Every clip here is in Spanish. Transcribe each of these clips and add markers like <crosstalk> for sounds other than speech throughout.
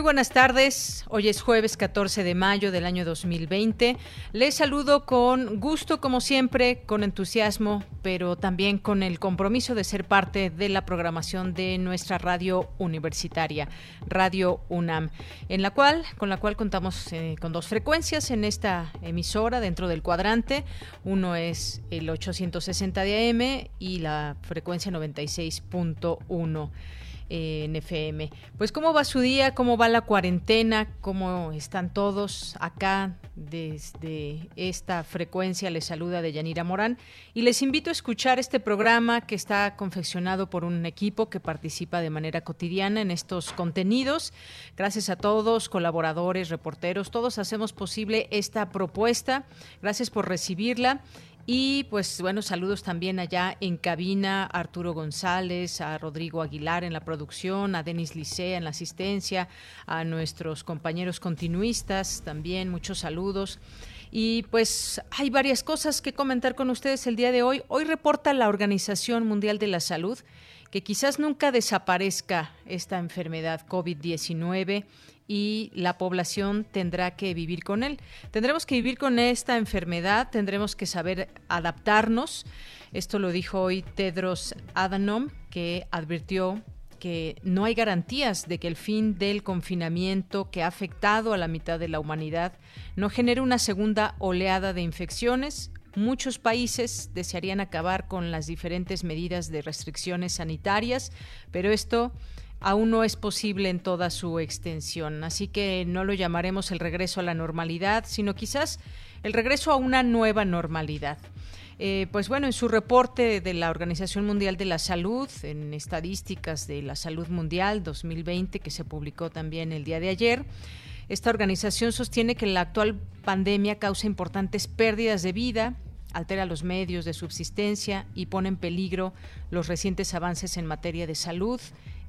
Buenas tardes. Hoy es jueves 14 de mayo del año 2020. Les saludo con gusto, como siempre, con entusiasmo, pero también con el compromiso de ser parte de la programación de nuestra radio universitaria, Radio UNAM, en la cual, con la cual contamos eh, con dos frecuencias en esta emisora dentro del cuadrante. Uno es el 860 de AM y la frecuencia 96.1 en FM. Pues cómo va su día, cómo va la cuarentena, cómo están todos acá desde esta frecuencia. Les saluda de Yanira Morán y les invito a escuchar este programa que está confeccionado por un equipo que participa de manera cotidiana en estos contenidos. Gracias a todos, colaboradores, reporteros, todos hacemos posible esta propuesta. Gracias por recibirla y pues bueno, saludos también allá en cabina a Arturo González, a Rodrigo Aguilar en la producción, a Denis Licea en la asistencia, a nuestros compañeros continuistas también, muchos saludos. Y pues hay varias cosas que comentar con ustedes el día de hoy. Hoy reporta la Organización Mundial de la Salud que quizás nunca desaparezca esta enfermedad COVID-19 y la población tendrá que vivir con él. Tendremos que vivir con esta enfermedad, tendremos que saber adaptarnos. Esto lo dijo hoy Tedros Adhanom, que advirtió que no hay garantías de que el fin del confinamiento que ha afectado a la mitad de la humanidad no genere una segunda oleada de infecciones. Muchos países desearían acabar con las diferentes medidas de restricciones sanitarias, pero esto aún no es posible en toda su extensión. Así que no lo llamaremos el regreso a la normalidad, sino quizás el regreso a una nueva normalidad. Eh, pues bueno, en su reporte de la Organización Mundial de la Salud, en estadísticas de la salud mundial 2020, que se publicó también el día de ayer, esta organización sostiene que la actual pandemia causa importantes pérdidas de vida, altera los medios de subsistencia y pone en peligro los recientes avances en materia de salud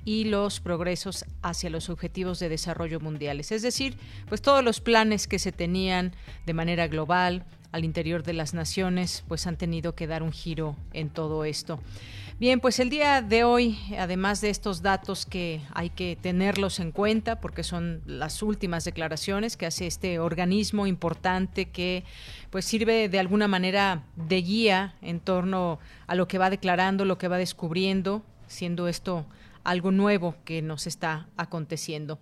y los progresos hacia los objetivos de desarrollo mundiales. Es decir, pues todos los planes que se tenían de manera global al interior de las naciones, pues han tenido que dar un giro en todo esto. Bien, pues el día de hoy, además de estos datos que hay que tenerlos en cuenta, porque son las últimas declaraciones que hace este organismo importante que pues sirve de alguna manera de guía en torno a lo que va declarando, lo que va descubriendo, siendo esto algo nuevo que nos está aconteciendo.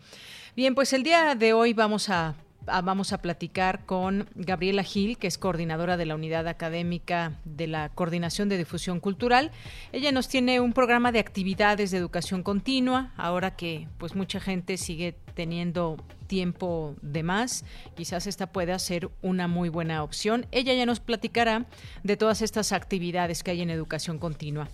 Bien, pues el día de hoy vamos a vamos a platicar con Gabriela Gil, que es coordinadora de la unidad académica de la Coordinación de Difusión Cultural. Ella nos tiene un programa de actividades de educación continua, ahora que pues mucha gente sigue teniendo tiempo de más, quizás esta pueda ser una muy buena opción. Ella ya nos platicará de todas estas actividades que hay en educación continua.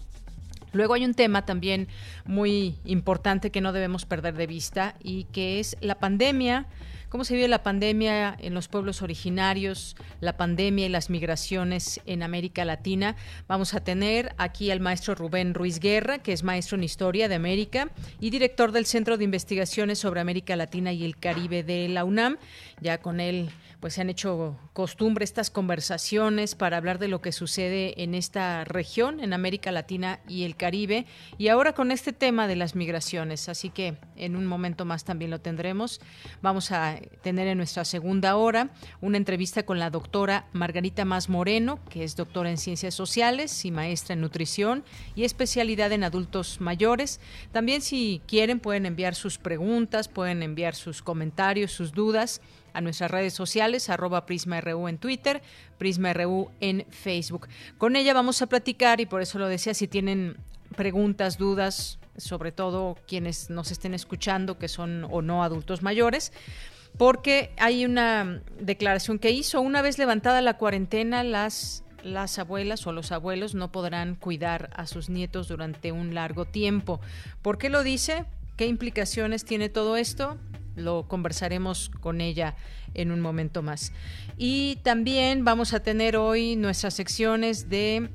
Luego hay un tema también muy importante que no debemos perder de vista y que es la pandemia cómo se vive la pandemia en los pueblos originarios, la pandemia y las migraciones en América Latina. Vamos a tener aquí al maestro Rubén Ruiz Guerra, que es maestro en Historia de América y director del Centro de Investigaciones sobre América Latina y el Caribe de la UNAM. Ya con él pues se han hecho costumbre estas conversaciones para hablar de lo que sucede en esta región, en América Latina y el Caribe, y ahora con este tema de las migraciones. Así que en un momento más también lo tendremos. Vamos a tener en nuestra segunda hora una entrevista con la doctora Margarita Más Moreno, que es doctora en Ciencias Sociales y maestra en Nutrición y especialidad en adultos mayores. También si quieren pueden enviar sus preguntas, pueden enviar sus comentarios, sus dudas a nuestras redes sociales, arroba PrismaRU en Twitter, PrismaRU en Facebook. Con ella vamos a platicar y por eso lo decía, si tienen preguntas, dudas, sobre todo quienes nos estén escuchando, que son o no adultos mayores, porque hay una declaración que hizo, una vez levantada la cuarentena, las las abuelas o los abuelos no podrán cuidar a sus nietos durante un largo tiempo. ¿Por qué lo dice? ¿Qué implicaciones tiene todo esto? Lo conversaremos con ella en un momento más. Y también vamos a tener hoy nuestras secciones de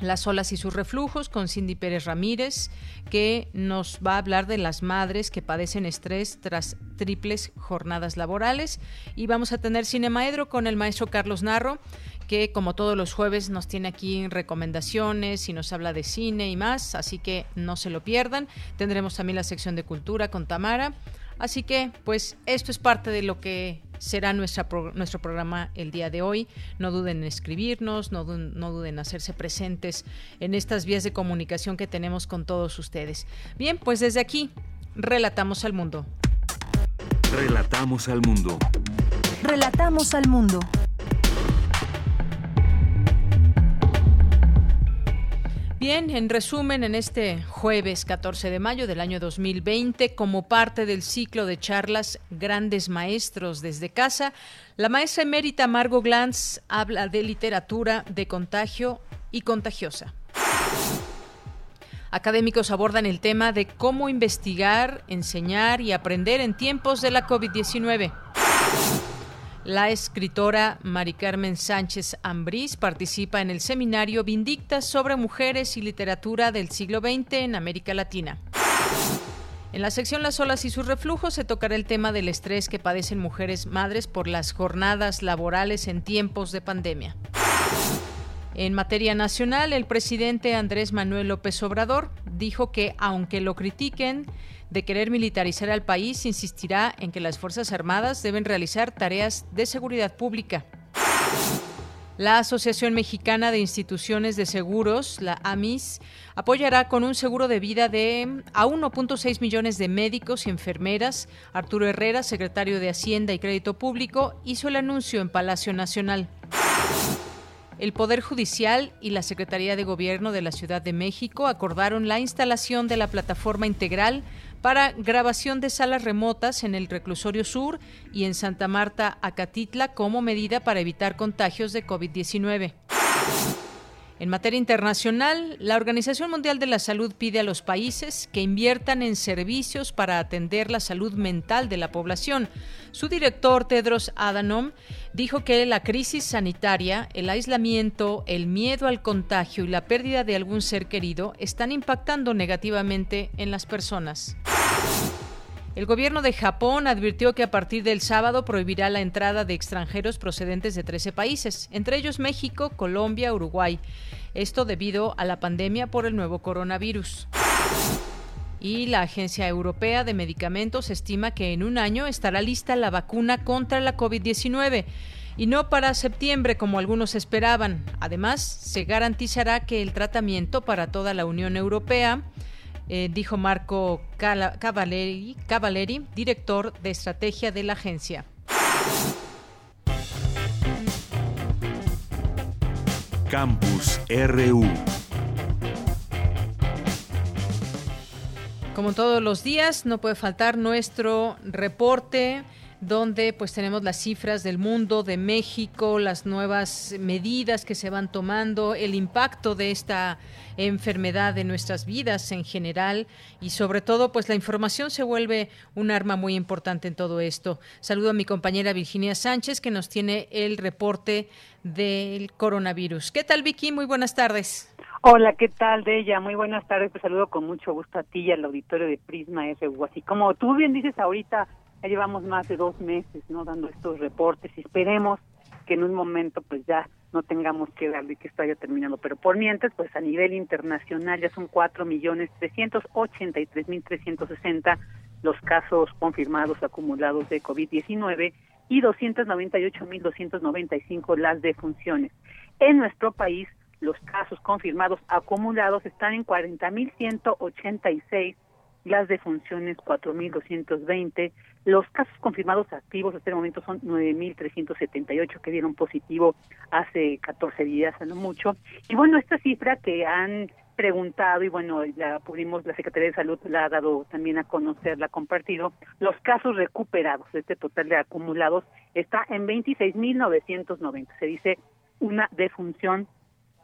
las olas y sus reflujos con Cindy Pérez Ramírez, que nos va a hablar de las madres que padecen estrés tras triples jornadas laborales. Y vamos a tener Cinemaedro con el maestro Carlos Narro, que como todos los jueves nos tiene aquí recomendaciones y nos habla de cine y más, así que no se lo pierdan. Tendremos también la sección de cultura con Tamara. Así que, pues, esto es parte de lo que será nuestra nuestro programa el día de hoy. No duden en escribirnos, no, no duden en hacerse presentes en estas vías de comunicación que tenemos con todos ustedes. Bien, pues desde aquí, relatamos al mundo. Relatamos al mundo. Relatamos al mundo. Bien, en resumen, en este jueves 14 de mayo del año 2020, como parte del ciclo de charlas Grandes Maestros desde casa, la maestra emérita Margot Glantz habla de literatura de contagio y contagiosa. Académicos abordan el tema de cómo investigar, enseñar y aprender en tiempos de la COVID-19. La escritora Mari Carmen Sánchez Ambrís participa en el seminario Vindictas sobre mujeres y literatura del siglo XX en América Latina. En la sección Las olas y sus reflujos se tocará el tema del estrés que padecen mujeres madres por las jornadas laborales en tiempos de pandemia. En materia nacional, el presidente Andrés Manuel López Obrador dijo que, aunque lo critiquen, de querer militarizar al país insistirá en que las Fuerzas Armadas deben realizar tareas de seguridad pública. La Asociación Mexicana de Instituciones de Seguros, la AMIS, apoyará con un seguro de vida de a 1.6 millones de médicos y enfermeras. Arturo Herrera, secretario de Hacienda y Crédito Público, hizo el anuncio en Palacio Nacional. El Poder Judicial y la Secretaría de Gobierno de la Ciudad de México acordaron la instalación de la plataforma integral para grabación de salas remotas en el Reclusorio Sur y en Santa Marta, Acatitla, como medida para evitar contagios de COVID-19. En materia internacional, la Organización Mundial de la Salud pide a los países que inviertan en servicios para atender la salud mental de la población. Su director, Tedros Adhanom, dijo que la crisis sanitaria, el aislamiento, el miedo al contagio y la pérdida de algún ser querido están impactando negativamente en las personas. El gobierno de Japón advirtió que a partir del sábado prohibirá la entrada de extranjeros procedentes de 13 países, entre ellos México, Colombia, Uruguay. Esto debido a la pandemia por el nuevo coronavirus. Y la Agencia Europea de Medicamentos estima que en un año estará lista la vacuna contra la COVID-19 y no para septiembre como algunos esperaban. Además, se garantizará que el tratamiento para toda la Unión Europea eh, dijo Marco Cavaleri, director de estrategia de la agencia. Campus RU. Como todos los días, no puede faltar nuestro reporte donde pues tenemos las cifras del mundo, de México, las nuevas medidas que se van tomando, el impacto de esta enfermedad en nuestras vidas en general y sobre todo pues la información se vuelve un arma muy importante en todo esto. Saludo a mi compañera Virginia Sánchez que nos tiene el reporte del coronavirus. ¿Qué tal Vicky? Muy buenas tardes. Hola, ¿qué tal de ella? Muy buenas tardes. Te saludo con mucho gusto a ti y al auditorio de Prisma FU. Así como tú bien dices ahorita, ya llevamos más de dos meses no dando estos reportes y esperemos que en un momento pues ya no tengamos que darle que esto haya terminado. Pero por mientras, pues a nivel internacional ya son 4.383.360 los casos confirmados acumulados de COVID-19 y 298.295 las defunciones. En nuestro país, los casos confirmados acumulados están en 40.186 las defunciones 4.220, los casos confirmados activos hasta el momento son 9.378 que dieron positivo hace 14 días, no mucho. Y bueno, esta cifra que han preguntado y bueno, ya pudimos, la Secretaría de Salud la ha dado también a conocer, la ha compartido, los casos recuperados, este total de acumulados está en 26.990. Se dice una defunción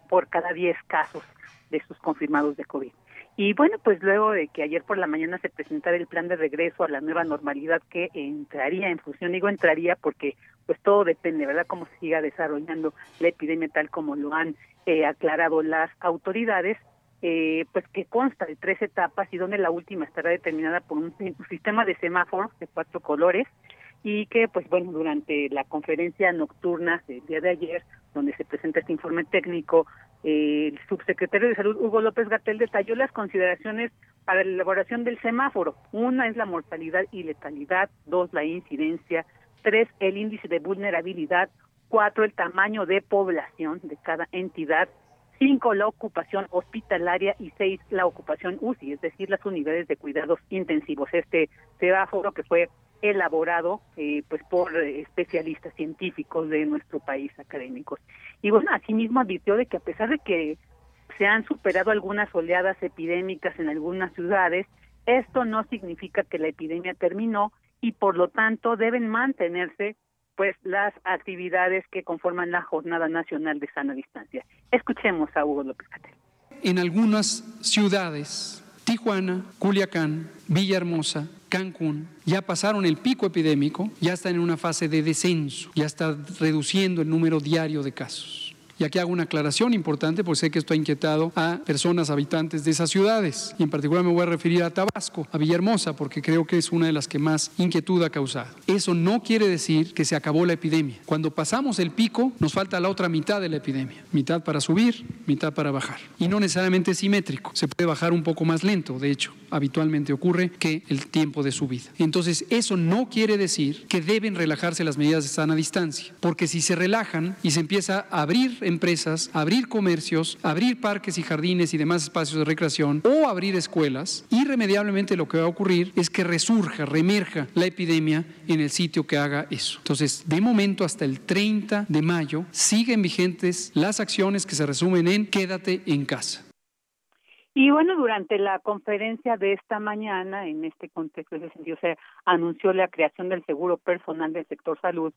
por cada 10 casos de sus confirmados de COVID. Y bueno, pues luego de que ayer por la mañana se presentara el plan de regreso a la nueva normalidad que entraría en función, digo entraría porque pues todo depende, ¿verdad?, cómo se siga desarrollando la epidemia tal como lo han eh, aclarado las autoridades, eh, pues que consta de tres etapas y donde la última estará determinada por un, <laughs> sistema de semáforos de cuatro colores y que pues bueno durante la conferencia nocturna del día de ayer donde se presenta este informe técnico eh, el subsecretario de salud Hugo López Gatel detalló las consideraciones para la elaboración del semáforo una es la mortalidad y letalidad dos la incidencia tres el índice de vulnerabilidad cuatro el tamaño de población de cada entidad cinco la ocupación hospitalaria y seis la ocupación UCI, es decir, las unidades de cuidados intensivos. Este semáforo que fue elaborado eh, pues por especialistas científicos de nuestro país académicos. Y bueno, asimismo advirtió de que a pesar de que se han superado algunas oleadas epidémicas en algunas ciudades, esto no significa que la epidemia terminó y por lo tanto deben mantenerse pues las actividades que conforman la Jornada Nacional de Sana Distancia. Escuchemos a Hugo López Catel. En algunas ciudades, Tijuana, Culiacán, Villahermosa, Cancún, ya pasaron el pico epidémico, ya están en una fase de descenso, ya está reduciendo el número diario de casos. Y aquí hago una aclaración importante, porque sé que esto ha inquietado a personas habitantes de esas ciudades. Y en particular me voy a referir a Tabasco, a Villahermosa, porque creo que es una de las que más inquietud ha causado. Eso no quiere decir que se acabó la epidemia. Cuando pasamos el pico, nos falta la otra mitad de la epidemia. Mitad para subir, mitad para bajar. Y no necesariamente simétrico. Se puede bajar un poco más lento, de hecho, habitualmente ocurre, que el tiempo de subida. Entonces, eso no quiere decir que deben relajarse las medidas de sana distancia. Porque si se relajan y se empieza a abrir empresas, abrir comercios, abrir parques y jardines y demás espacios de recreación o abrir escuelas, irremediablemente lo que va a ocurrir es que resurja, remerja la epidemia en el sitio que haga eso. Entonces, de momento hasta el 30 de mayo siguen vigentes las acciones que se resumen en quédate en casa. Y bueno, durante la conferencia de esta mañana, en este contexto, ese sentido, se anunció la creación del seguro personal del sector salud,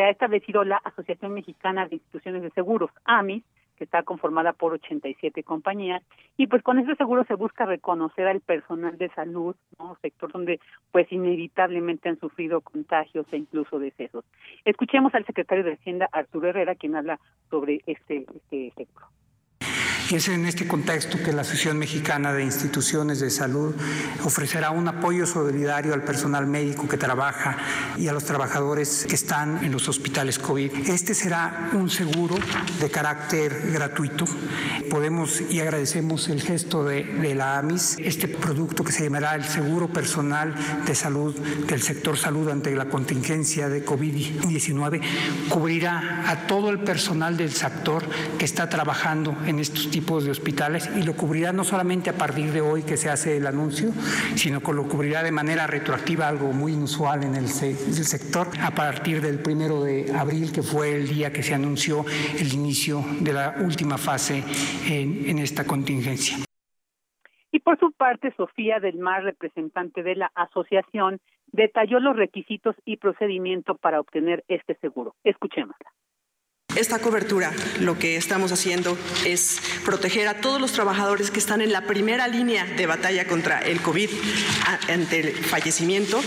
que ha establecido la Asociación Mexicana de Instituciones de Seguros, AMIS, que está conformada por 87 compañías, y pues con este seguro se busca reconocer al personal de salud, ¿no? sector donde pues inevitablemente han sufrido contagios e incluso decesos. Escuchemos al secretario de Hacienda, Arturo Herrera, quien habla sobre este, este seguro. Y es en este contexto que la Asociación Mexicana de Instituciones de Salud ofrecerá un apoyo solidario al personal médico que trabaja y a los trabajadores que están en los hospitales COVID. Este será un seguro de carácter gratuito. Podemos y agradecemos el gesto de, la AMIS, este producto que se llamará el Seguro Personal de Salud del sector salud ante la contingencia de COVID-19, cubrirá a todo el personal del sector que está trabajando en estos tipos de hospitales y lo cubrirá no solamente a partir de hoy que se hace el anuncio, sino que lo cubrirá de manera retroactiva, algo muy inusual en el, sector, a partir del primero de abril, que fue el día que se anunció el inicio de la última fase en, en esta contingencia. Y por su parte, Sofía del Mar, representante de la asociación, detalló los requisitos y procedimiento para obtener este seguro. Escuchémosla. Esta cobertura lo que estamos haciendo es proteger a todos los trabajadores que están en la primera línea de batalla contra el COVID ante el fallecimiento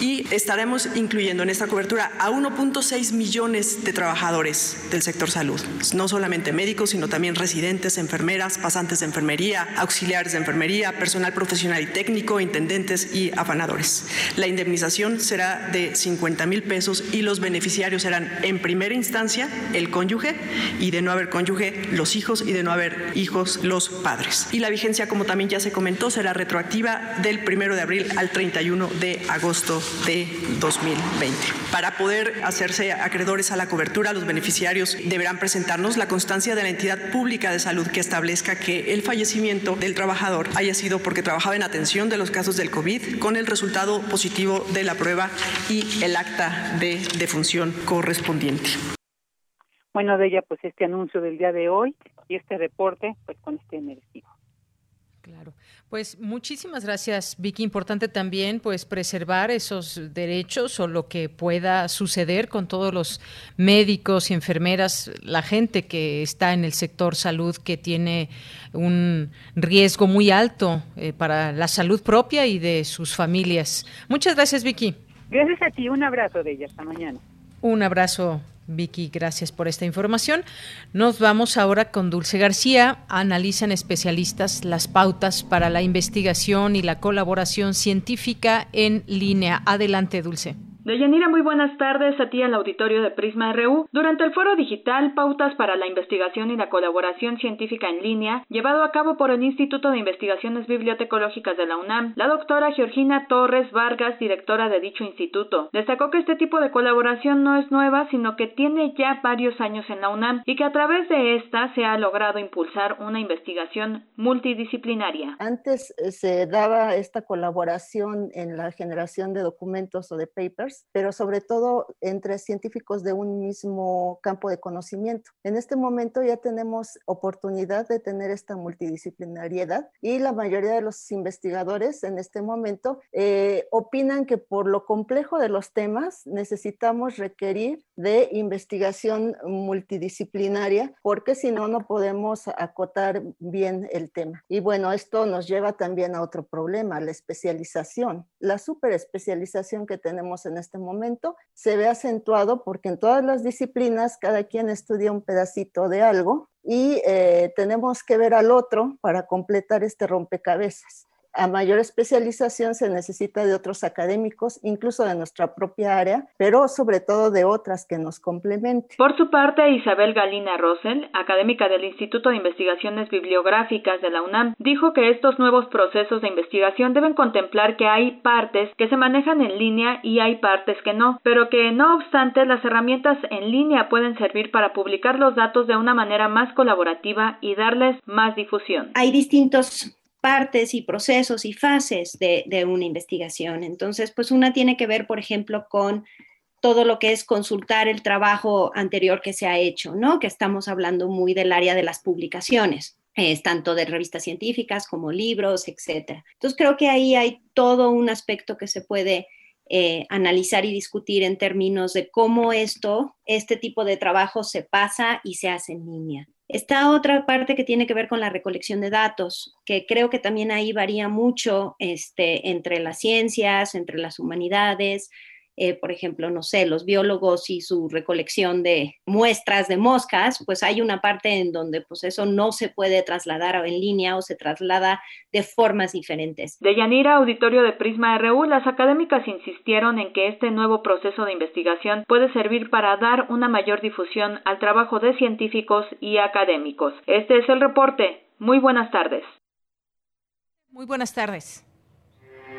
y estaremos incluyendo en esta cobertura a 1.6 millones de trabajadores del sector salud, no solamente médicos, sino también residentes, enfermeras, pasantes de enfermería, auxiliares de enfermería, personal profesional y técnico, intendentes y afanadores. La indemnización será de 50 mil pesos y los beneficiarios serán en primera instancia el cónyuge y de no haber cónyuge los hijos y de no haber hijos los padres. Y la vigencia, como también ya se comentó, será retroactiva del primero de abril al 31 de agosto de 2020. Para poder hacerse acreedores a la cobertura, los beneficiarios deberán presentarnos la constancia de la entidad pública de salud que establezca que el fallecimiento del trabajador haya sido porque trabajaba en atención de los casos del COVID con el resultado positivo de la prueba y el acta de defunción correspondiente bueno, de ella pues este anuncio del día de hoy y este reporte pues con este merecido. Claro. Pues muchísimas gracias, Vicky. Importante también pues preservar esos derechos o lo que pueda suceder con todos los médicos y enfermeras, la gente que está en el sector salud que tiene un riesgo muy alto eh, para la salud propia y de sus familias. Muchas gracias, Vicky. Gracias a ti, un abrazo de ella, hasta mañana. Un abrazo Vicky, gracias por esta información. Nos vamos ahora con Dulce García. Analizan especialistas las pautas para la investigación y la colaboración científica en línea. Adelante, Dulce. Deyanira, muy buenas tardes a ti al auditorio de Prisma RU. Durante el foro digital Pautas para la Investigación y la Colaboración Científica en Línea, llevado a cabo por el Instituto de Investigaciones Bibliotecológicas de la UNAM, la doctora Georgina Torres Vargas, directora de dicho instituto, destacó que este tipo de colaboración no es nueva, sino que tiene ya varios años en la UNAM y que a través de esta se ha logrado impulsar una investigación multidisciplinaria. Antes eh, se daba esta colaboración en la generación de documentos o de papers pero sobre todo entre científicos de un mismo campo de conocimiento. En este momento ya tenemos oportunidad de tener esta multidisciplinariedad y la mayoría de los investigadores en este momento eh, opinan que por lo complejo de los temas necesitamos requerir de investigación multidisciplinaria porque si no, no podemos acotar bien el tema. Y bueno, esto nos lleva también a otro problema, la especialización, la superespecialización que tenemos en este momento se ve acentuado porque en todas las disciplinas cada quien estudia un pedacito de algo y eh, tenemos que ver al otro para completar este rompecabezas a mayor especialización se necesita de otros académicos, incluso de nuestra propia área, pero sobre todo de otras que nos complementen. Por su parte, Isabel Galina Rosel, académica del Instituto de Investigaciones Bibliográficas de la UNAM, dijo que estos nuevos procesos de investigación deben contemplar que hay partes que se manejan en línea y hay partes que no, pero que no obstante las herramientas en línea pueden servir para publicar los datos de una manera más colaborativa y darles más difusión. Hay distintos partes y procesos y fases de, una investigación. Entonces, pues una tiene que ver, por ejemplo, con todo lo que es consultar el trabajo anterior que se ha hecho, ¿no? Que estamos hablando muy del área de las publicaciones, es tanto de revistas científicas como libros, etcétera. Entonces creo que ahí hay todo un aspecto que se puede eh, analizar y discutir en términos de cómo esto, este tipo de trabajo se pasa y se hace en línea. Está otra parte que tiene que ver con la recolección de datos, que creo que también ahí varía mucho este, entre las ciencias, entre las humanidades, eh, por ejemplo, no sé, los biólogos y su recolección de muestras de moscas, pues hay una parte en donde pues eso no se puede trasladar en línea o se traslada de formas diferentes. De Yanira, auditorio de Prisma RU, las académicas insistieron en que este nuevo proceso de investigación puede servir para dar una mayor difusión al trabajo de científicos y académicos. Este es el reporte. Muy buenas tardes. Muy buenas tardes.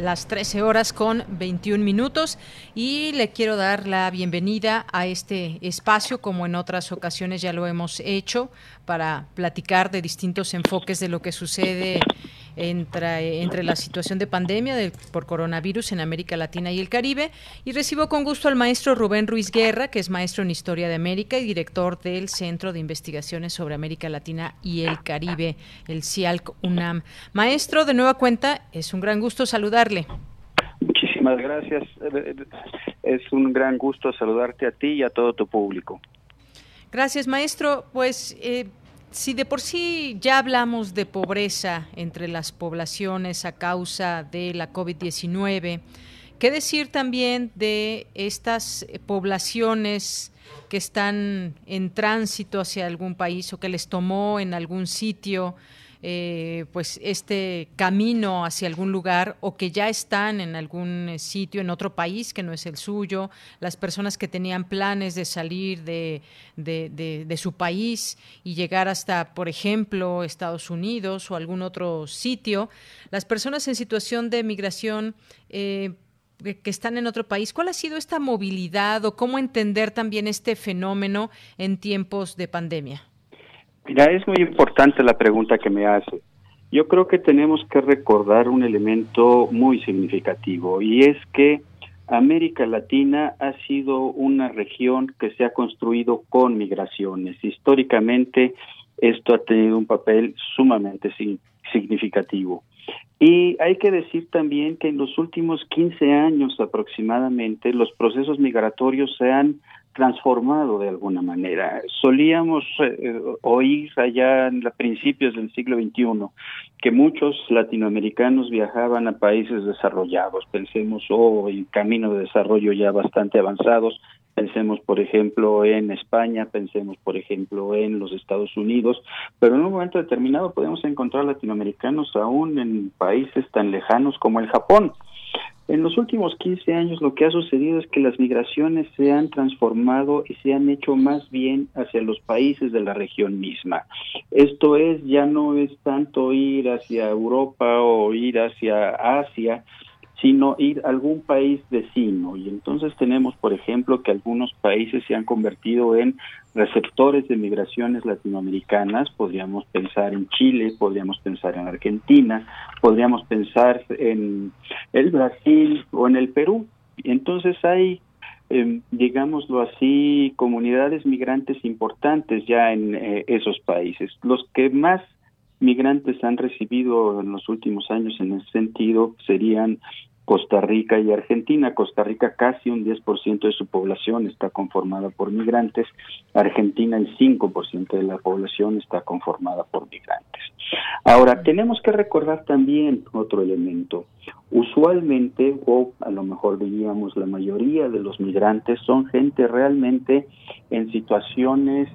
las 13 horas con 21 minutos. Y le quiero dar la bienvenida a este espacio como en otras ocasiones ya lo hemos hecho para platicar de distintos enfoques de lo que sucede entre, entre la situación de pandemia por coronavirus en América Latina y el Caribe. Y recibo con gusto al maestro Rubén Ruiz Guerra, que es maestro en Historia de América y director del Centro de Investigaciones sobre América Latina y el Caribe, el CIALC UNAM. Maestro, de nueva cuenta, es un gran gusto saludarle. Muchísimas gracias. Es un gran gusto saludarte a ti y a todo tu público. Gracias, maestro. Pues eh, si de por sí ya hablamos de pobreza entre las poblaciones a causa de la COVID-19, ¿qué decir también de estas poblaciones que están en tránsito hacia algún país o que les tomó en algún sitio eh, pues este camino hacia algún lugar o que ya están en algún sitio, en otro país que no es el suyo, las personas que tenían planes de salir de, de, su país y llegar hasta, por ejemplo, Estados Unidos o algún otro sitio, las personas en situación de migración, eh, que están en otro país. ¿Cuál ha sido esta movilidad o cómo entender también este fenómeno en tiempos de pandemia? Mira, es muy importante la pregunta que me hace. Yo creo que tenemos que recordar un elemento muy significativo y es que América Latina ha sido una región que se ha construido con migraciones. Históricamente esto ha tenido un papel sumamente significativo. Y hay que decir también que en los últimos 15 años aproximadamente los procesos migratorios se han transformado de alguna manera. Solíamos eh, oír allá en los principios del siglo XXI que muchos latinoamericanos viajaban a países desarrollados, pensemos o en camino de desarrollo ya bastante avanzados, pensemos por ejemplo en España, pensemos por ejemplo en los Estados Unidos, pero en un momento determinado podemos encontrar latinoamericanos aún en países tan lejanos como el Japón. En los últimos 15 años lo que ha sucedido es que las migraciones se han transformado y se han hecho más bien hacia los países de la región misma. Esto es, ya no es tanto ir hacia Europa o ir hacia Asia, sino ir a algún país vecino. Y entonces tenemos, por ejemplo, que algunos países se han convertido en receptores de migraciones latinoamericanas. Podríamos pensar en Chile, podríamos pensar en Argentina, podríamos pensar en el Brasil o en el Perú. Entonces hay eh, digámoslo así, comunidades migrantes importantes ya en eh, esos países. Los que más migrantes han recibido en los últimos años en ese sentido serían Costa Rica y Argentina. Costa Rica casi un 10% de su población está conformada por migrantes. Argentina el 5% de la población está conformada por migrantes. Ahora, tenemos que recordar también otro elemento. Usualmente, o a lo mejor diríamos la mayoría de los migrantes son gente realmente en situaciones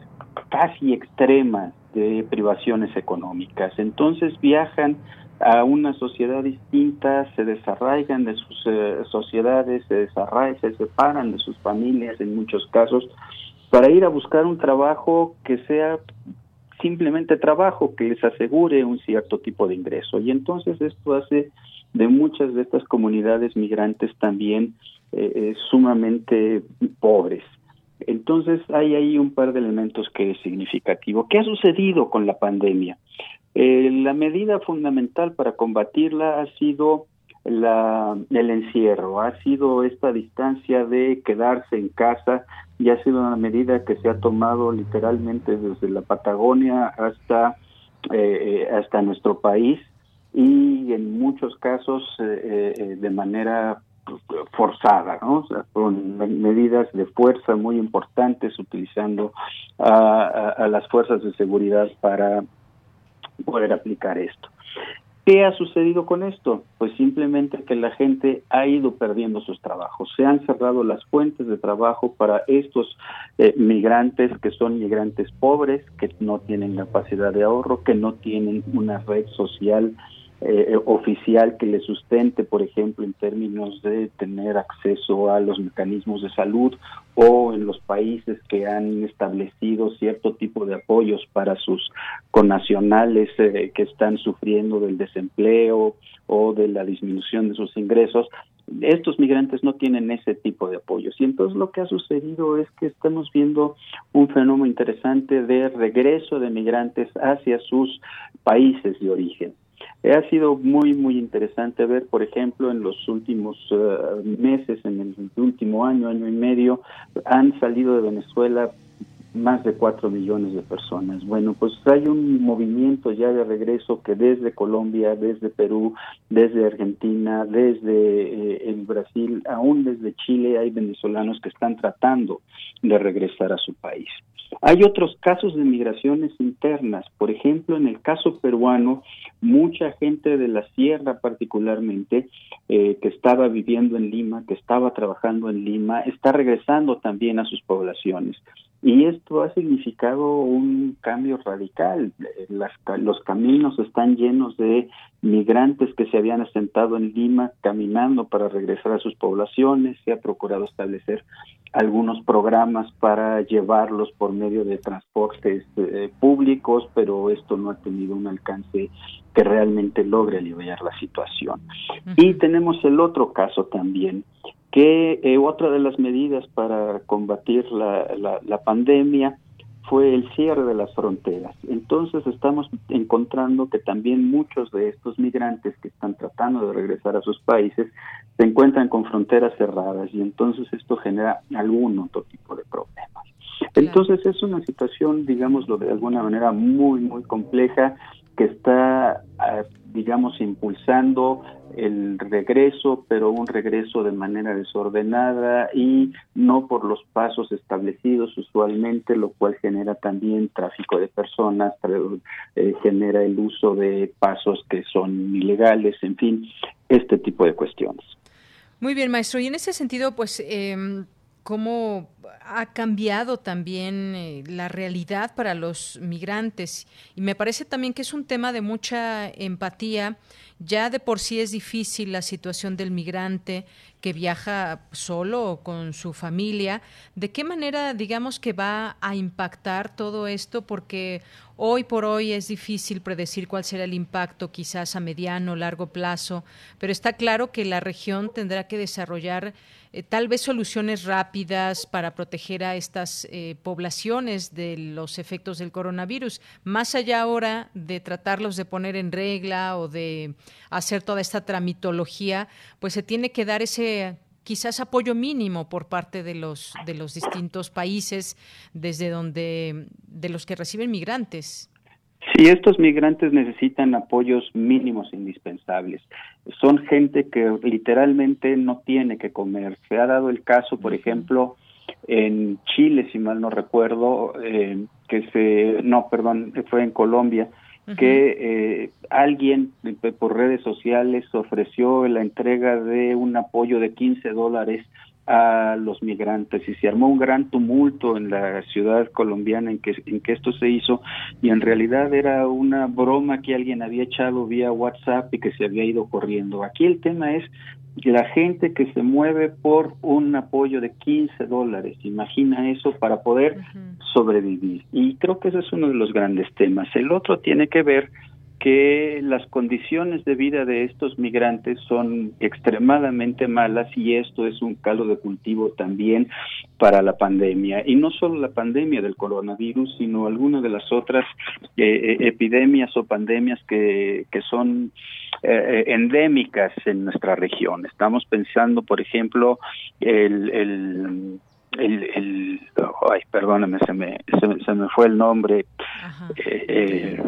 casi extremas de privaciones económicas. Entonces viajan a una sociedad distinta, se desarraigan de sus eh, sociedades, se desarraigan, se separan de sus familias en muchos casos, para ir a buscar un trabajo que sea simplemente trabajo, que les asegure un cierto tipo de ingreso. Y entonces esto hace de muchas de estas comunidades migrantes también eh, eh, sumamente pobres. Entonces hay ahí un par de elementos que es significativo. ¿Qué ha sucedido con la pandemia? Eh, la medida fundamental para combatirla ha sido la, el encierro, ha sido esta distancia de quedarse en casa y ha sido una medida que se ha tomado literalmente desde la Patagonia hasta, eh, hasta nuestro país y en muchos casos eh, de manera forzada, ¿no? con medidas de fuerza muy importantes, utilizando a las fuerzas de seguridad para poder aplicar esto. ¿Qué ha sucedido con esto? Pues simplemente que la gente ha ido perdiendo sus trabajos. Se han cerrado las fuentes de trabajo para estos eh, migrantes que son migrantes pobres, que no tienen capacidad de ahorro, que no tienen una red social eh, oficial que le sustente, por ejemplo, en términos de tener acceso a los mecanismos de salud o en los países que han establecido cierto tipo de apoyos para sus connacionales eh, que están sufriendo del desempleo o de la disminución de sus ingresos, estos migrantes no tienen ese tipo de apoyos. Y entonces lo que ha sucedido es que estamos viendo un fenómeno interesante de regreso de migrantes hacia sus países de origen. Ha sido muy, muy interesante ver, por ejemplo, en los últimos eh, meses, en el último año, año y medio, han salido de Venezuela más de cuatro millones de personas. Bueno, pues hay un movimiento ya de regreso que desde Colombia, desde Perú, desde Argentina, desde eh, el Brasil, aún desde Chile hay venezolanos que están tratando de regresar a su país. Hay otros casos de migraciones internas, por ejemplo, en el caso peruano, mucha gente de la sierra particularmente, eh, que estaba viviendo en Lima, que estaba trabajando en Lima, está regresando también a sus poblaciones. Y esto ha significado un cambio radical. los caminos están llenos de migrantes que se habían asentado en Lima caminando para regresar a sus poblaciones, se ha procurado establecer algunos programas para llevarlos por medio de transportes eh, públicos, pero esto no ha tenido un alcance que realmente logre aliviar la situación. Y tenemos el otro caso también, que eh, otra de las medidas para combatir la, la, pandemia fue el cierre de las fronteras. Entonces estamos encontrando que también muchos de estos migrantes que están tratando de regresar a sus países se encuentran con fronteras cerradas y entonces esto genera algún otro tipo de problemas. Entonces es una situación, digámoslo de alguna manera, muy, muy compleja que está, ah, digamos, impulsando el regreso, pero un regreso de manera desordenada y no por los pasos establecidos usualmente, lo cual genera también tráfico de personas, eh, genera el uso de pasos que son ilegales, en fin, este tipo de cuestiones. Muy bien, maestro. Y en ese sentido, pues, eh, ¿cómo ha cambiado también eh, la realidad para los migrantes? Y me parece también que es un tema de mucha empatía ya de por sí es difícil la situación del migrante que viaja solo o con su familia. ¿De qué manera, digamos, que va a impactar todo esto? Porque hoy por hoy es difícil predecir cuál será el impacto, quizás a mediano o largo plazo, pero está claro que la región tendrá que desarrollar eh, tal vez soluciones rápidas para proteger a estas eh, poblaciones de los efectos del coronavirus, más allá ahora de tratarlos de poner en regla o de hacer toda esta tramitología, pues se tiene que dar ese quizás apoyo mínimo por parte de los de los distintos países desde donde de los que reciben migrantes. Sí, estos migrantes necesitan apoyos mínimos indispensables. Son gente que literalmente no tiene que comer. Se ha dado el caso, por ejemplo, en Chile, si mal no recuerdo, eh, que se, no, perdón, fue en Colombia, que eh, alguien por redes sociales ofreció la entrega de un apoyo de 15 dólares a los migrantes y se armó un gran tumulto en la ciudad colombiana en que, en que esto se hizo y en realidad era una broma que alguien había echado vía WhatsApp y que se había ido corriendo. Aquí el tema es la gente que se mueve por un apoyo de 15 dólares, imagina eso para poder sobrevivir. Y creo que ese es uno de los grandes temas. El otro tiene que ver que las condiciones de vida de estos migrantes son extremadamente malas y esto es un caldo de cultivo también para la pandemia. Y no solo la pandemia del coronavirus, sino algunas de las otras eh, eh, epidemias o pandemias que, que son eh, endémicas en nuestra región. Estamos pensando, por ejemplo, el, el el, el ay perdóname se me se, me fue el nombre eh,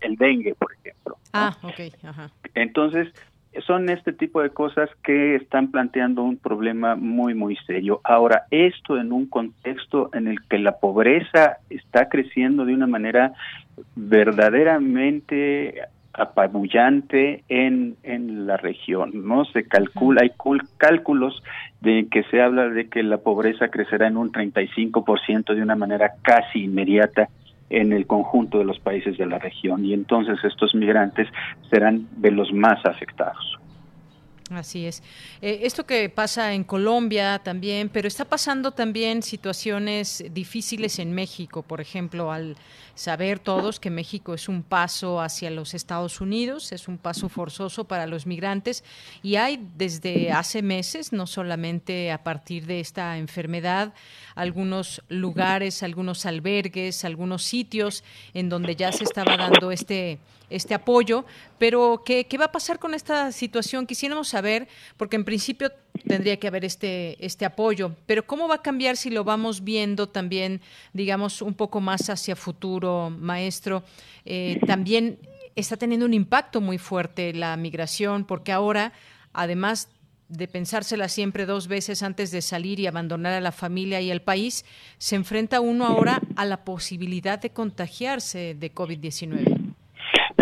el dengue por ejemplo ah okay ajá. entonces son este tipo de cosas que están planteando un problema muy muy serio. Ahora esto en un contexto en el que la pobreza está creciendo de una manera verdaderamente apabullante en, en la región, ¿no? Se calcula, hay cálculos de que se habla de que la pobreza crecerá en un 35% de una manera casi inmediata en el conjunto de los países de la región y entonces estos migrantes serán de los más afectados. Así es. Eh, esto que pasa en Colombia también, pero está pasando también situaciones difíciles en México, por ejemplo, al saber todos que México es un paso hacia los Estados Unidos, es un paso forzoso para los migrantes y hay desde hace meses, no solamente a partir de esta enfermedad, algunos lugares, algunos albergues, algunos sitios en donde ya se estaba dando este este apoyo, pero ¿qué, ¿qué, va a pasar con esta situación? Quisiéramos saber, porque en principio tendría que haber este, este apoyo, pero ¿cómo va a cambiar si lo vamos viendo también, digamos, un poco más hacia futuro, maestro? Eh, también está teniendo un impacto muy fuerte la migración, porque ahora, además de pensársela siempre dos veces antes de salir y abandonar a la familia y el país, se enfrenta uno ahora a la posibilidad de contagiarse de COVID-19.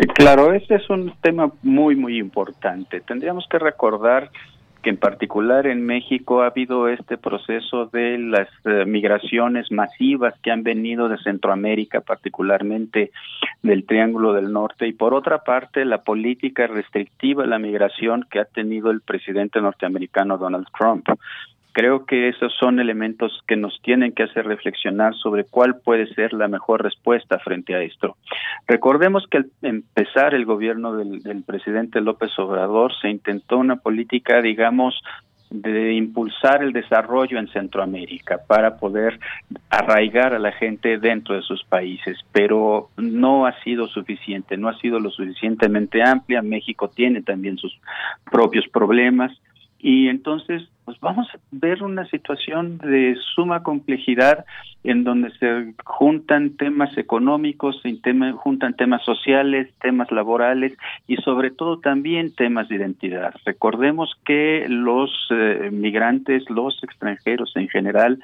Claro, este es un tema muy, muy importante. Tendríamos que recordar que en particular en México ha habido este proceso de las eh, migraciones masivas que han venido de Centroamérica, particularmente del Triángulo del Norte, y por otra parte la política restrictiva de la migración que ha tenido el presidente norteamericano Donald Trump. Creo que esos son elementos que nos tienen que hacer reflexionar sobre cuál puede ser la mejor respuesta frente a esto. Recordemos que al empezar el gobierno del, presidente López Obrador se intentó una política, digamos, de impulsar el desarrollo en Centroamérica para poder arraigar a la gente dentro de sus países, pero no ha sido suficiente, no ha sido lo suficientemente amplia. México tiene también sus propios problemas y entonces pues vamos a ver una situación de suma complejidad en donde se juntan temas económicos, se juntan temas sociales, temas laborales y sobre todo también temas de identidad. Recordemos que los eh, migrantes, los extranjeros en general,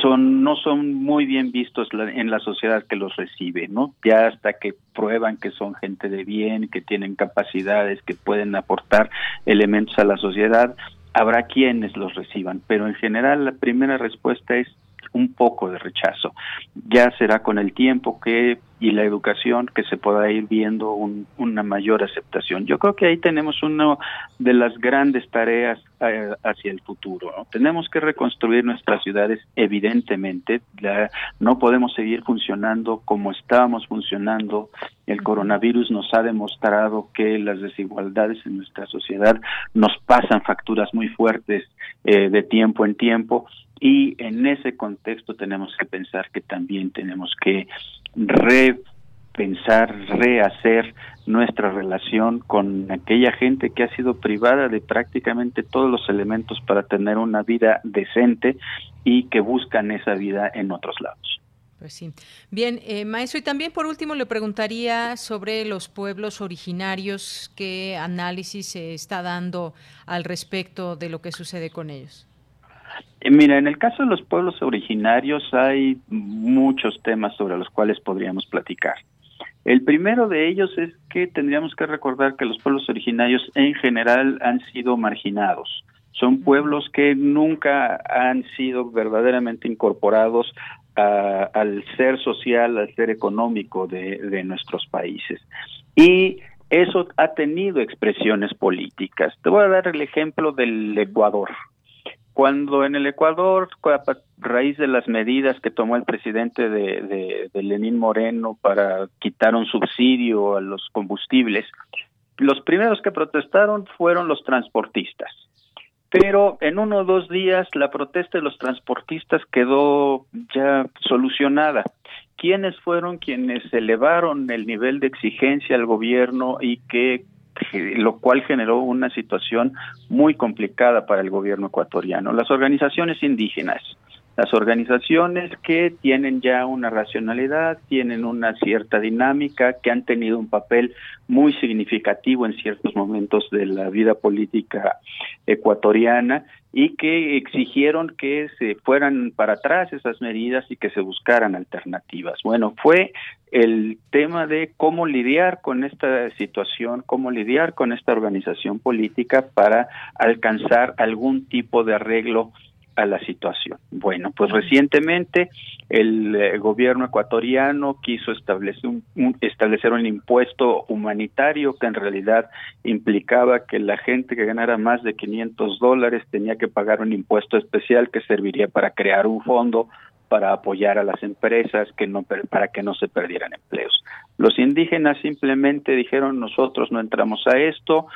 son no son muy bien vistos en la sociedad que los recibe, ¿no? Ya hasta que prueban que son gente de bien, que tienen capacidades, que pueden aportar elementos a la sociedad, habrá quienes los reciban, pero en general la primera respuesta es un poco de rechazo. Ya será con el tiempo que y la educación que se pueda ir viendo una mayor aceptación. Yo creo que ahí tenemos una de las grandes tareas eh, hacia el futuro. Tenemos que reconstruir nuestras ciudades, evidentemente. no podemos seguir funcionando como estábamos funcionando. El coronavirus nos ha demostrado que las desigualdades en nuestra sociedad nos pasan facturas muy fuertes eh, de tiempo en tiempo y en ese contexto tenemos que pensar que también tenemos que repensar, rehacer nuestra relación con aquella gente que ha sido privada de prácticamente todos los elementos para tener una vida decente y que buscan esa vida en otros lados. Pues sí. Bien, eh, maestro, y también por último le preguntaría sobre los pueblos originarios, qué análisis se está dando al respecto de lo que sucede con ellos. Eh, mira, en el caso de los pueblos originarios hay muchos temas sobre los cuales podríamos platicar. El primero de ellos es que tendríamos que recordar que los pueblos originarios en general han sido marginados. Son pueblos que nunca han sido verdaderamente incorporados al ser social, al ser económico de, de nuestros países. Y eso ha tenido expresiones políticas. Te voy a dar el ejemplo del Ecuador. Cuando en el Ecuador, a raíz de las medidas que tomó el presidente de, Lenín Moreno para quitar un subsidio a los combustibles, los primeros que protestaron fueron los transportistas. Pero en uno o dos días la protesta de los transportistas quedó ya solucionada. ¿Quiénes fueron quienes elevaron el nivel de exigencia al gobierno y que <laughs> lo cual generó una situación muy complicada para el gobierno ecuatoriano. Las organizaciones indígenas, las organizaciones que tienen ya una racionalidad, tienen una cierta dinámica, que han tenido un papel muy significativo en ciertos momentos de la vida política ecuatoriana y que exigieron que se fueran para atrás esas medidas y que se buscaran alternativas. Bueno, fue el tema de cómo lidiar con esta situación, cómo lidiar con esta organización política para alcanzar algún tipo de arreglo a la situación. Bueno, pues recientemente el eh, gobierno ecuatoriano quiso establecer un, establecer un impuesto humanitario que en realidad implicaba que la gente que ganara más de 500 dólares tenía que pagar un impuesto especial que serviría para crear un fondo para apoyar a las empresas que no para que no se perdieran empleos. Los indígenas simplemente dijeron nosotros no entramos a esto,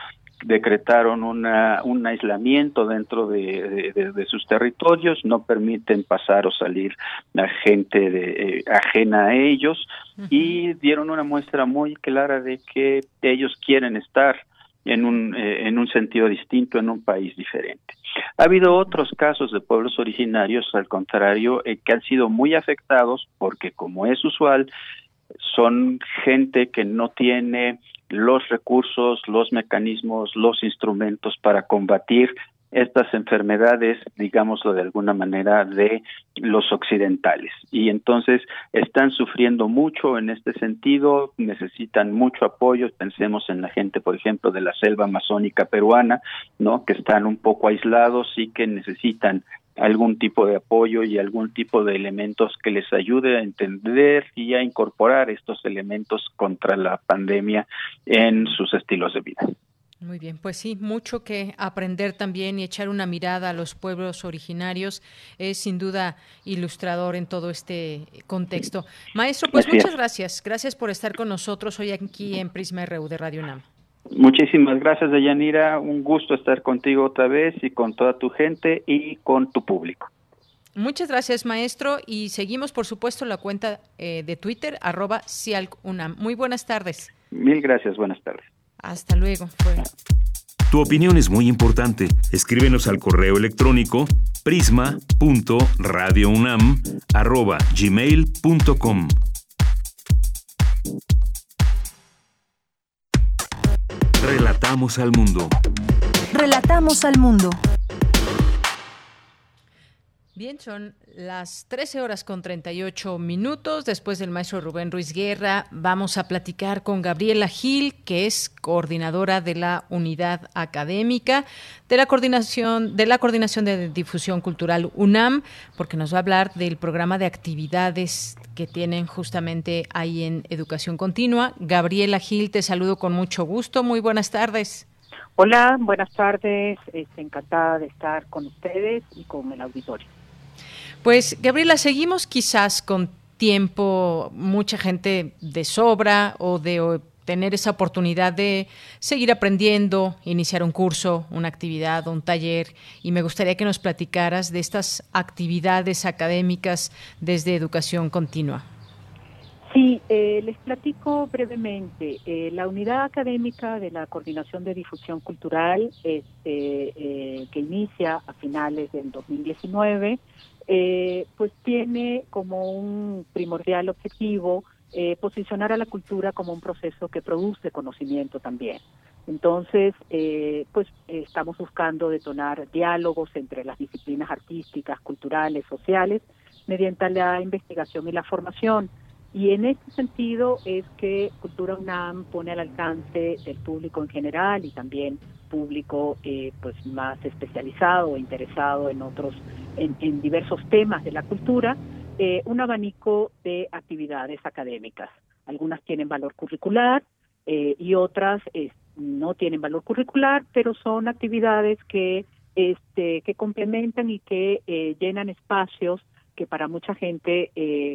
decretaron una, un aislamiento dentro de, sus territorios, no permiten pasar o salir a gente de, eh, ajena a ellos y dieron una muestra muy clara de que ellos quieren estar en un, eh, en un sentido distinto, en un país diferente. Ha habido otros casos de pueblos originarios, al contrario, eh, que han sido muy afectados porque, como es usual, son gente que no tiene los recursos, los mecanismos, los instrumentos para combatir estas enfermedades, digámoslo de alguna manera, de los occidentales. Y entonces están sufriendo mucho en este sentido, necesitan mucho apoyo. Pensemos en la gente, por ejemplo, de la selva amazónica peruana, ¿no? Que están un poco aislados y que necesitan algún tipo de apoyo y algún tipo de elementos que les ayude a entender y a incorporar estos elementos contra la pandemia en sus estilos de vida. Muy bien, pues sí, mucho que aprender también y echar una mirada a los pueblos originarios es sin duda ilustrador en todo este contexto. Maestro, pues muchas gracias. Gracias por estar con nosotros hoy aquí en Prisma RU de Radio UNAM. Muchísimas gracias, Deyanira. Un gusto estar contigo otra vez y con toda tu gente y con tu público. Muchas gracias, maestro. Y seguimos, por supuesto, la cuenta eh, de Twitter, arroba CialcUNAM. Muy buenas tardes. Mil gracias, buenas tardes. Hasta luego. Tu opinión es muy importante. Escríbenos al correo electrónico prisma.radiounam@gmail.com. Relatamos al mundo. Relatamos al mundo. Bien, son las 13 horas con 38 minutos. Después del maestro Rubén Ruiz Guerra, vamos a platicar con Gabriela Gil, que es coordinadora de la unidad académica de la coordinación de la coordinación de difusión cultural UNAM, porque nos va a hablar del programa de actividades que tienen justamente ahí en educación continua. Gabriela Gil, te saludo con mucho gusto. Muy buenas tardes. Hola, buenas tardes. encantada de estar con ustedes y con el auditorio. Pues Gabriela, seguimos quizás con tiempo, mucha gente de sobra o de tener esa oportunidad de seguir aprendiendo, iniciar un curso, una actividad, un taller, y me gustaría que nos platicaras de estas actividades académicas desde educación continua. Sí, eh, les platico brevemente. Eh, la unidad académica de la Coordinación de Difusión Cultural, este, eh, que inicia a finales del 2019, eh, pues tiene como un primordial objetivo eh, posicionar a la cultura como un proceso que produce conocimiento también. Entonces, eh, pues estamos buscando detonar diálogos entre las disciplinas artísticas, culturales, sociales, mediante la investigación y la formación. Y en este sentido es que Cultura UNAM pone al alcance del público en general y también público eh, pues más especializado o interesado en otros, en, diversos temas de la cultura, eh, un abanico de actividades académicas. Algunas tienen valor curricular eh, y otras no tienen valor curricular, pero son actividades que, este, que complementan y que llenan espacios que para mucha gente,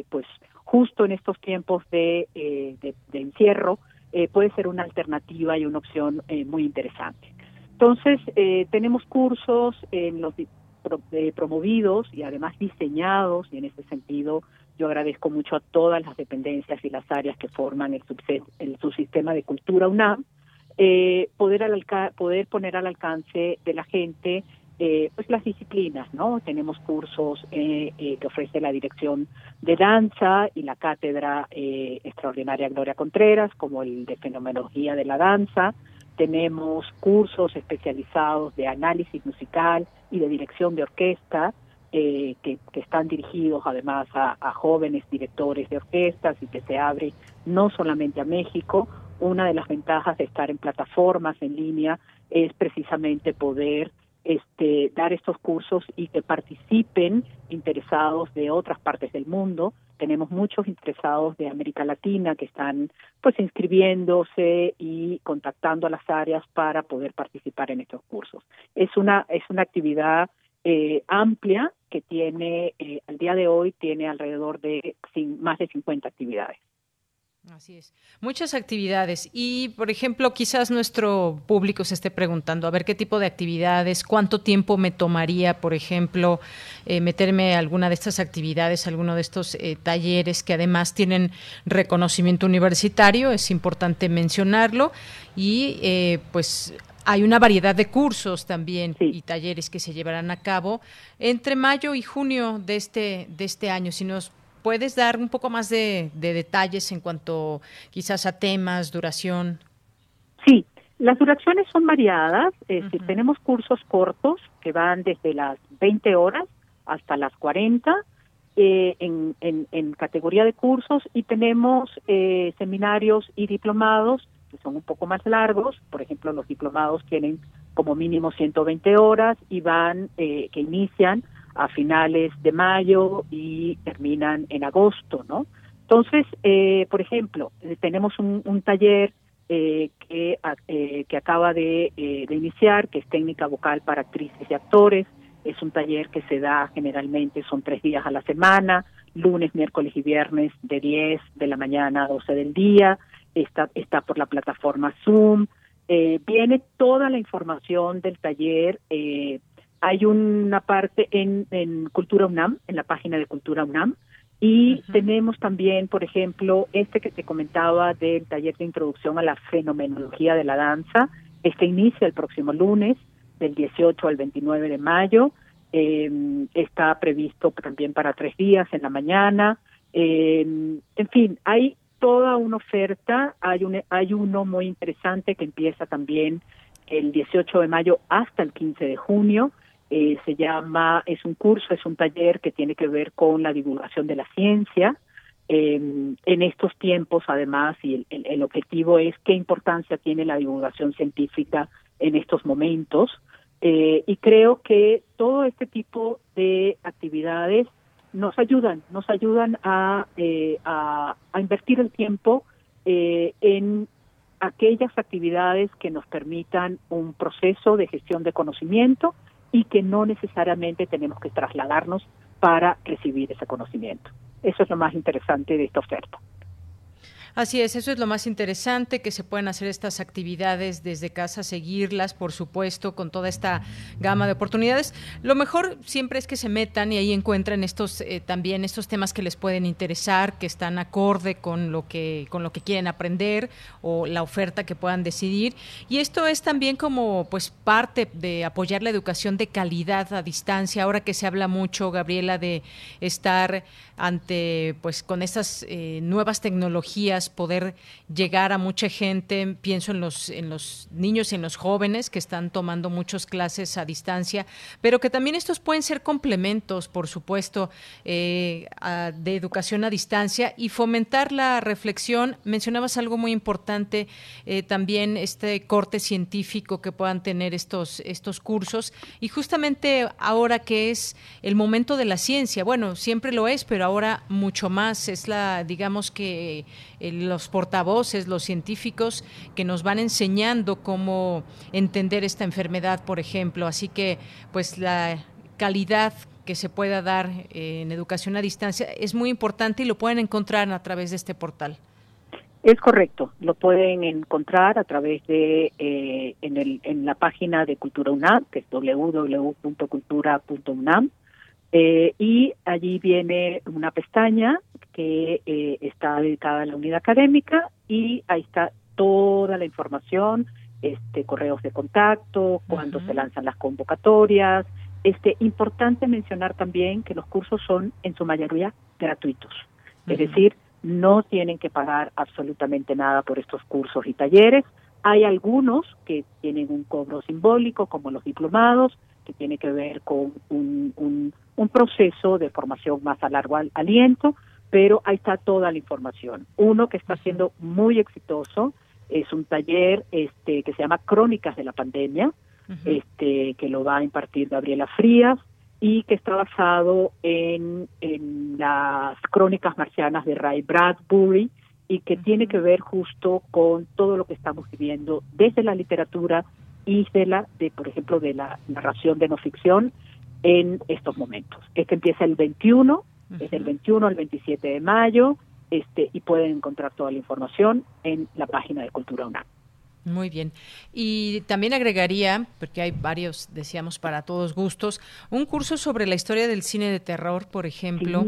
pues justo en estos tiempos de, eh, de, encierro, eh, puede ser una alternativa y una opción eh, muy interesante. Entonces, tenemos cursos en los promovidos y además diseñados, y en ese sentido yo agradezco mucho a todas las dependencias y las áreas que forman el, el subsistema de cultura UNAM, poder, al poder poner al alcance de la gente eh, pues las disciplinas, ¿no? Tenemos cursos eh, eh, que ofrece la Dirección de Danza y la Cátedra Extraordinaria Gloria Contreras, como el de Fenomenología de la Danza. Tenemos cursos especializados de análisis musical y de dirección de orquesta, que, están dirigidos además a, a jóvenes directores de orquestas y que se abre no solamente a México. Una de las ventajas de estar en plataformas en línea es precisamente poder este, dar estos cursos y que participen interesados de otras partes del mundo. Tenemos muchos interesados de América Latina que están pues inscribiéndose y contactando a las áreas para poder participar en estos cursos. Es una es una actividad eh, amplia que tiene eh, al día de hoy tiene alrededor de más de 50 actividades. Así es. Muchas actividades. Y, por ejemplo, quizás nuestro público se esté preguntando, a ver qué tipo de actividades, cuánto tiempo me tomaría, por ejemplo, eh, meterme a alguna de estas actividades, alguno de estos eh, talleres que además tienen reconocimiento universitario, es importante mencionarlo. Y, eh, pues, hay una variedad de cursos también y talleres que se llevarán a cabo entre mayo y junio de este, de este año. Si nos ¿Puedes dar un poco más de, detalles en cuanto quizás a temas, duración? Sí, Las duraciones son variadas, tenemos cursos cortos que van desde las 20 horas hasta las 40 eh, en, en, categoría de cursos y tenemos eh, seminarios y diplomados que son un poco más largos, por ejemplo los diplomados tienen como mínimo 120 horas y van, eh, que inician a finales de mayo y terminan en agosto, ¿no? Entonces, por ejemplo, tenemos un, taller que, que acaba de, de iniciar, que es técnica vocal para actrices y actores, es un taller que se da generalmente, son tres días a la semana, lunes, miércoles y viernes de 10 de la mañana a 12 del día. Está, está por la plataforma Zoom. Eh, viene toda la información del taller. Hay una parte en, en Cultura UNAM, en la página de Cultura UNAM, y tenemos también, por ejemplo, este que te comentaba del taller de introducción a la fenomenología de la danza. Este inicia el próximo lunes del 18 al 29 de mayo. Eh, está previsto también para tres días en la mañana. Eh, en fin, hay toda una oferta. Hay, un, hay uno muy interesante que empieza también el 18 de mayo hasta el 15 de junio. Eh, se llama, es un curso, es un taller que tiene que ver con la divulgación de la ciencia. en estos tiempos, además, y el, el, objetivo es qué importancia tiene la divulgación científica en estos momentos. Eh, y creo que todo este tipo de actividades nos ayudan, nos ayudan a, eh, a, invertir el tiempo eh, en aquellas actividades que nos permitan un proceso de gestión de conocimiento y que no necesariamente tenemos que trasladarnos para recibir ese conocimiento. Eso es lo más interesante de esta oferta. Así es, eso es lo más interesante, que se pueden hacer estas actividades desde casa, seguirlas, por supuesto, con toda esta gama de oportunidades. Lo mejor siempre es que se metan y ahí encuentren estos eh, también estos temas que les pueden interesar, que están acorde con lo que con lo que quieren aprender o la oferta que puedan decidir. Y esto es también como pues parte de apoyar la educación de calidad a distancia. Ahora que se habla mucho, Gabriela, de estar ante pues con estas eh, nuevas tecnologías poder llegar a mucha gente. Pienso en los, en los niños y en los jóvenes que están tomando muchas clases a distancia, pero que también estos pueden ser complementos, por supuesto, eh, de educación a distancia y fomentar la reflexión. Mencionabas algo muy importante, eh, también este corte científico que puedan tener estos, estos cursos. Y justamente ahora que es el momento de la ciencia, bueno, siempre lo es, pero ahora mucho más, es la, digamos que los portavoces, los científicos que nos van enseñando cómo entender esta enfermedad, por ejemplo. Así que, pues la calidad que se pueda dar en educación a distancia es muy importante y lo pueden encontrar a través de este portal. Es correcto, lo pueden encontrar a través de eh, en, el, en la página de Cultura UNAM, que es www.cultura.unam, eh, y allí viene una pestaña que eh, está dedicada a la unidad académica y ahí está toda la información, este correos de contacto, cuando se lanzan las convocatorias. Este importante mencionar también que los cursos son en su mayoría gratuitos, es decir, no tienen que pagar absolutamente nada por estos cursos y talleres. Hay algunos que tienen un cobro simbólico, como los diplomados, que tiene que ver con un, un, un proceso de formación más a largo aliento, pero ahí está toda la información. Uno que está siendo muy exitoso es un taller este que se llama Crónicas de la Pandemia, este que lo va a impartir Gabriela Frías y que está basado en, en las crónicas marcianas de Ray Bradbury y que tiene que ver justo con todo lo que estamos viviendo desde la literatura y de la, de, por ejemplo, de la narración de no ficción en estos momentos. Este empieza el 21 es del 21 al 27 de mayo, este, y pueden encontrar toda la información en la página de Cultura UNAM. Muy bien. Y también agregaría, porque hay varios, decíamos, para todos gustos, un curso sobre la historia del cine de terror, por ejemplo.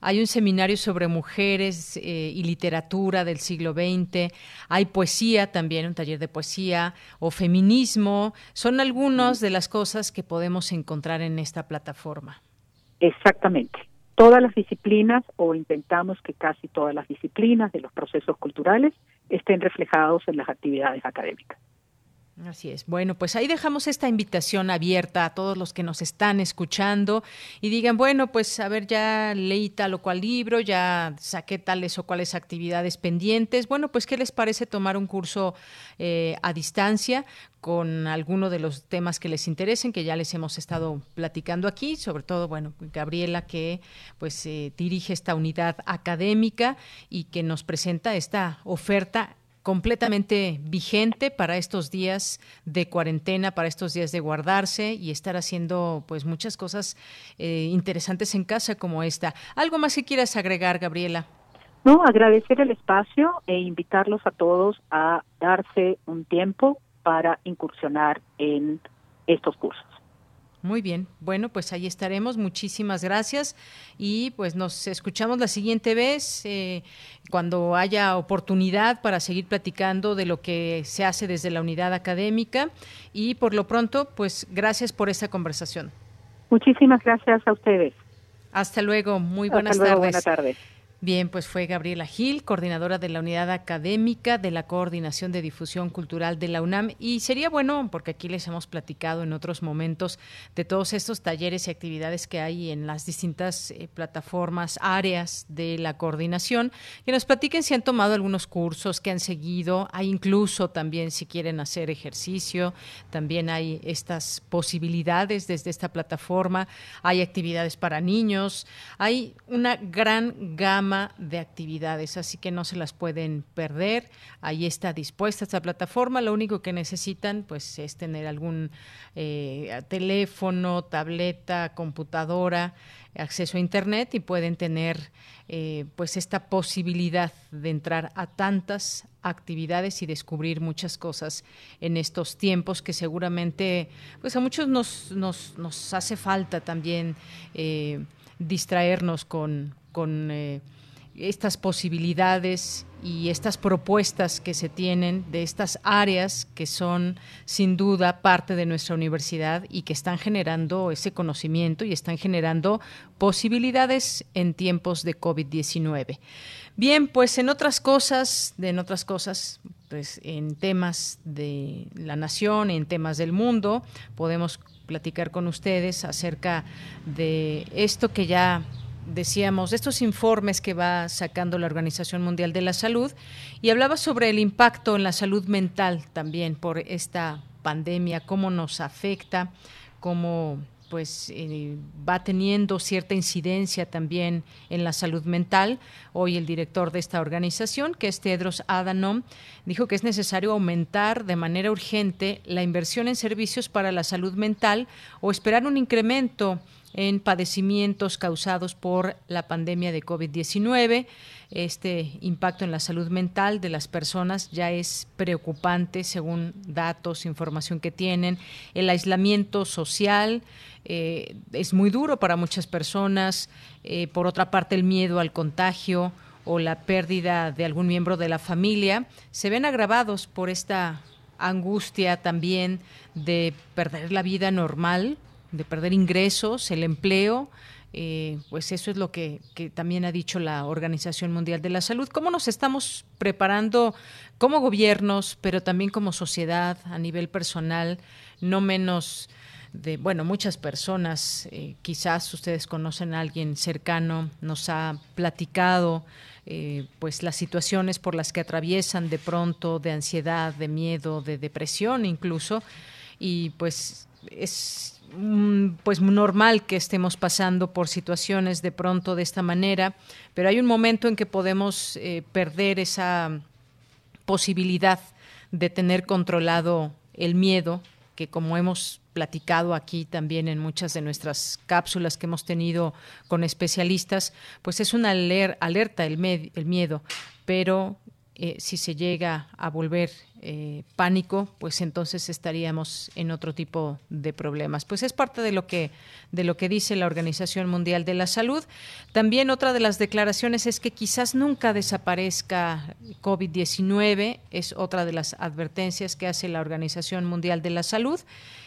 Hay un seminario sobre mujeres eh, y literatura del siglo XX. Hay poesía también, un taller de poesía o feminismo. Son algunas de las cosas que podemos encontrar en esta plataforma. Exactamente todas las disciplinas o intentamos que casi todas las disciplinas de los procesos culturales estén reflejados en las actividades académicas. Así es. Bueno, pues ahí dejamos esta invitación abierta a todos los que nos están escuchando y digan, bueno, pues a ver, ya leí tal o cual libro, ya saqué tales o cuales actividades pendientes. Bueno, pues ¿qué les parece tomar un curso eh, a distancia con alguno de los temas que les interesen, que ya les hemos estado platicando aquí, sobre todo, bueno, Gabriela que pues eh, dirige esta unidad académica y que nos presenta esta oferta completamente vigente para estos días de cuarentena, para estos días de guardarse y estar haciendo pues muchas cosas eh, interesantes en casa como esta. ¿Algo más que quieras agregar, Gabriela? No, agradecer el espacio e invitarlos a todos a darse un tiempo para incursionar en estos cursos. Muy bien, bueno, pues ahí estaremos. Muchísimas gracias y pues nos escuchamos la siguiente vez eh, cuando haya oportunidad para seguir platicando de lo que se hace desde la unidad académica y por lo pronto, pues gracias por esta conversación. Muchísimas gracias a ustedes. Hasta luego, muy buenas Hasta tardes. Buenas tardes. Bien, pues fue Gabriela Gil, coordinadora de la unidad académica de la Coordinación de Difusión Cultural de la UNAM. Y sería bueno, porque aquí les hemos platicado en otros momentos de todos estos talleres y actividades que hay en las distintas eh, plataformas, áreas de la coordinación, que nos platiquen si han tomado algunos cursos, que han seguido. Hay incluso también si quieren hacer ejercicio, también hay estas posibilidades desde esta plataforma. Hay actividades para niños, hay una gran gama de actividades, así que no se las pueden perder. Ahí está dispuesta esta plataforma. Lo único que necesitan, pues, es tener algún eh, teléfono, tableta, computadora, acceso a internet y pueden tener, eh, pues, esta posibilidad de entrar a tantas actividades y descubrir muchas cosas en estos tiempos que seguramente, pues, a muchos nos nos, nos hace falta también eh, distraernos con con estas posibilidades y estas propuestas que se tienen de estas áreas que son sin duda parte de nuestra universidad y que están generando ese conocimiento y están generando posibilidades en tiempos de COVID-19. Bien, pues en otras cosas, en otras cosas, pues en temas de la nación, en temas del mundo, podemos platicar con ustedes acerca de esto que ya decíamos, de estos informes que va sacando la Organización Mundial de la Salud y hablaba sobre el impacto en la salud mental también por esta pandemia, cómo nos afecta, cómo pues eh, va teniendo cierta incidencia también en la salud mental. Hoy el director de esta organización, que es Tedros Adhanom, dijo que es necesario aumentar de manera urgente la inversión en servicios para la salud mental o esperar un incremento en padecimientos causados por la pandemia de COVID-19. Este impacto en la salud mental de las personas ya es preocupante según datos, información que tienen. El aislamiento social eh, es muy duro para muchas personas. Eh, por otra parte, el miedo al contagio o la pérdida de algún miembro de la familia se ven agravados por esta angustia también de perder la vida normal de perder ingresos, el empleo, eh, pues eso es lo que, también ha dicho la Organización Mundial de la Salud. ¿Cómo nos estamos preparando como gobiernos, pero también como sociedad a nivel personal, no menos de, bueno, muchas personas, eh, quizás ustedes conocen a alguien cercano, nos ha platicado eh, pues las situaciones por las que atraviesan de pronto, de ansiedad, de miedo, de depresión incluso, y pues es pues normal que estemos pasando por situaciones de pronto de esta manera, pero hay un momento en que podemos eh, perder esa posibilidad de tener controlado el miedo, que como hemos platicado aquí también en muchas de nuestras cápsulas que hemos tenido con especialistas, pues es una alerta el, el miedo, pero eh, si se llega a volver eh, pánico, pues entonces estaríamos en otro tipo de problemas. Pues es parte de lo que de lo que dice la Organización Mundial de la Salud. También otra de las declaraciones es que quizás nunca desaparezca COVID-19, es otra de las advertencias que hace la Organización Mundial de la Salud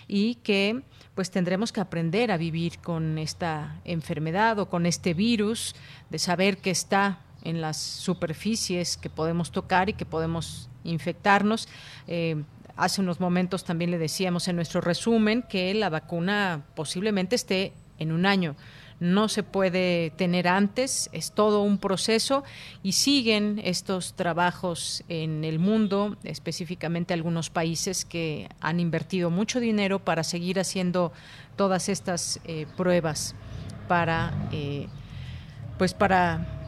y que pues tendremos que aprender a vivir con esta enfermedad o con este virus, de saber que está en las superficies que podemos tocar y que podemos infectarnos. Eh, hace unos momentos también le decíamos en nuestro resumen que la vacuna posiblemente esté en un año no se puede tener antes, es todo un proceso y siguen estos trabajos en el mundo, específicamente algunos países que han invertido mucho dinero para seguir haciendo todas estas eh, pruebas para eh, pues para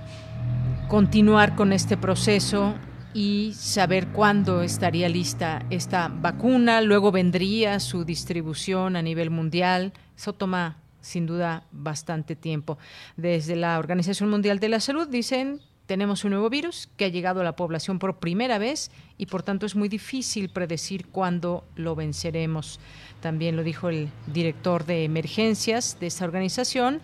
continuar con este proceso y saber cuándo estaría lista esta vacuna, luego vendría su distribución a nivel mundial. Eso toma sin duda bastante tiempo. Desde la Organización Mundial de la Salud dicen tenemos un nuevo virus que ha llegado a la población por primera vez y por tanto es muy difícil predecir cuándo lo venceremos. También lo dijo el director de emergencias de esta organización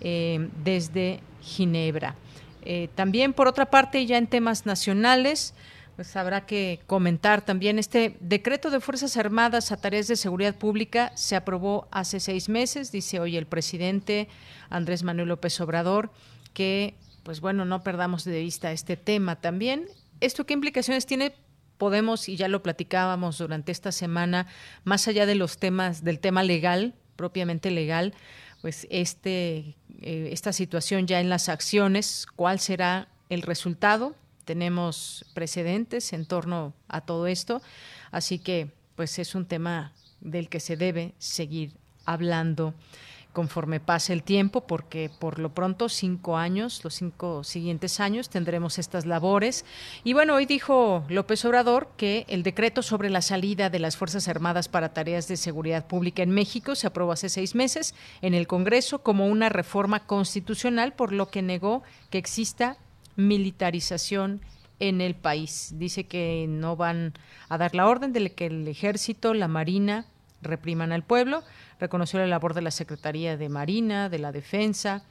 eh, desde Ginebra. Eh, también, por otra parte, ya en temas nacionales, pues habrá que comentar también este decreto de Fuerzas Armadas a tareas de seguridad pública se aprobó hace seis meses, dice hoy el presidente Andrés Manuel López Obrador, que pues bueno, no perdamos de vista este tema también. ¿Esto qué implicaciones tiene? Podemos, y ya lo platicábamos durante esta semana, más allá de los temas, del tema legal, propiamente legal, pues este, eh, esta situación ya en las acciones, ¿cuál será el resultado? tenemos precedentes en torno a todo esto, así que pues es un tema del que se debe seguir hablando conforme pase el tiempo, porque por lo pronto cinco años, los cinco siguientes años, tendremos estas labores. Y bueno, hoy dijo López Obrador que el decreto sobre la salida de las Fuerzas Armadas para tareas de seguridad pública en México se aprobó hace seis meses en el Congreso como una reforma constitucional, por lo que negó que exista militarización en el país. Dice que no van a dar la orden de que el ejército, la marina repriman al pueblo. Reconoció la labor de la Secretaría de Marina, de la Defensa,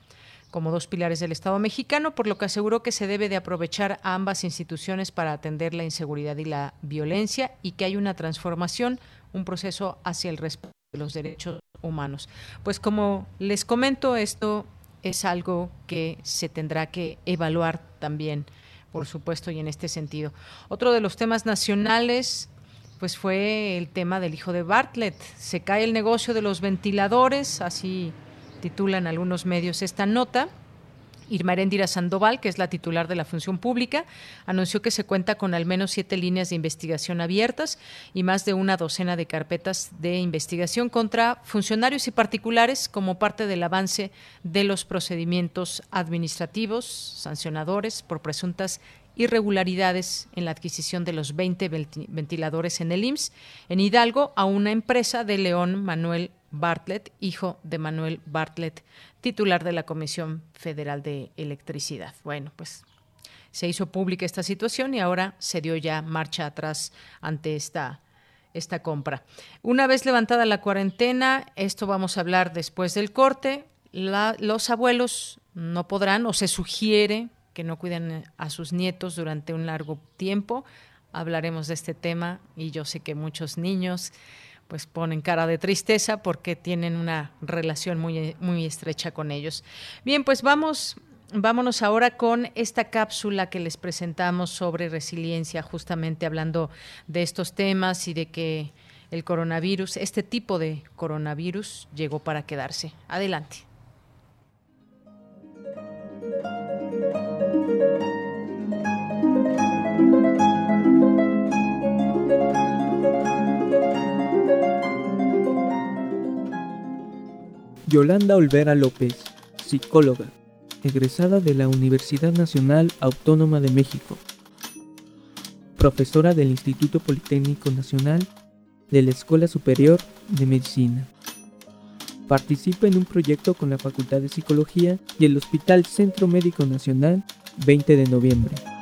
como dos pilares del Estado mexicano, por lo que aseguró que se debe de aprovechar a ambas instituciones para atender la inseguridad y la violencia y que hay una transformación, un proceso hacia el respeto de los derechos humanos. Pues como les comento, esto es algo que se tendrá que evaluar también, por supuesto, y en este sentido. Otro de los temas nacionales pues fue el tema del hijo de Bartlett. Se cae el negocio de los ventiladores, así titulan algunos medios esta nota. Irma Erendira Sandoval, que es la titular de la función pública, anunció que se cuenta con al menos siete líneas de investigación abiertas y más de una docena de carpetas de investigación contra funcionarios y particulares como parte del avance de los procedimientos administrativos sancionadores por presuntas irregularidades en la adquisición de los 20 ventiladores en el IMSS en Hidalgo a una empresa de León Manuel Bartlett, hijo de Manuel Bartlett, titular de la Comisión Federal de Electricidad. Bueno, pues se hizo pública esta situación y ahora se dio ya marcha atrás ante esta esta compra. Una vez levantada la cuarentena, esto vamos a hablar después del corte, los abuelos no podrán o se sugiere que no cuiden a sus nietos durante un largo tiempo. Hablaremos de este tema y yo sé que muchos niños pues ponen cara de tristeza porque tienen una relación muy, muy estrecha con ellos. Bien, pues vamos, vámonos ahora con esta cápsula que les presentamos sobre resiliencia, justamente hablando de estos temas y de que el coronavirus, este tipo de coronavirus, llegó para quedarse. Adelante. Yolanda Olvera López, psicóloga, egresada de la Universidad Nacional Autónoma de México, profesora del Instituto Politécnico Nacional de la Escuela Superior de Medicina. Participa en un proyecto con la Facultad de Psicología y el Hospital Centro Médico Nacional 20 de noviembre.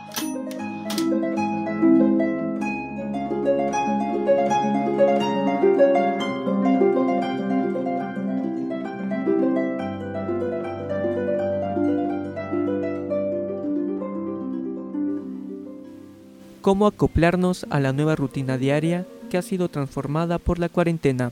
Cómo acoplarnos a la nueva rutina diaria que ha sido transformada por la cuarentena.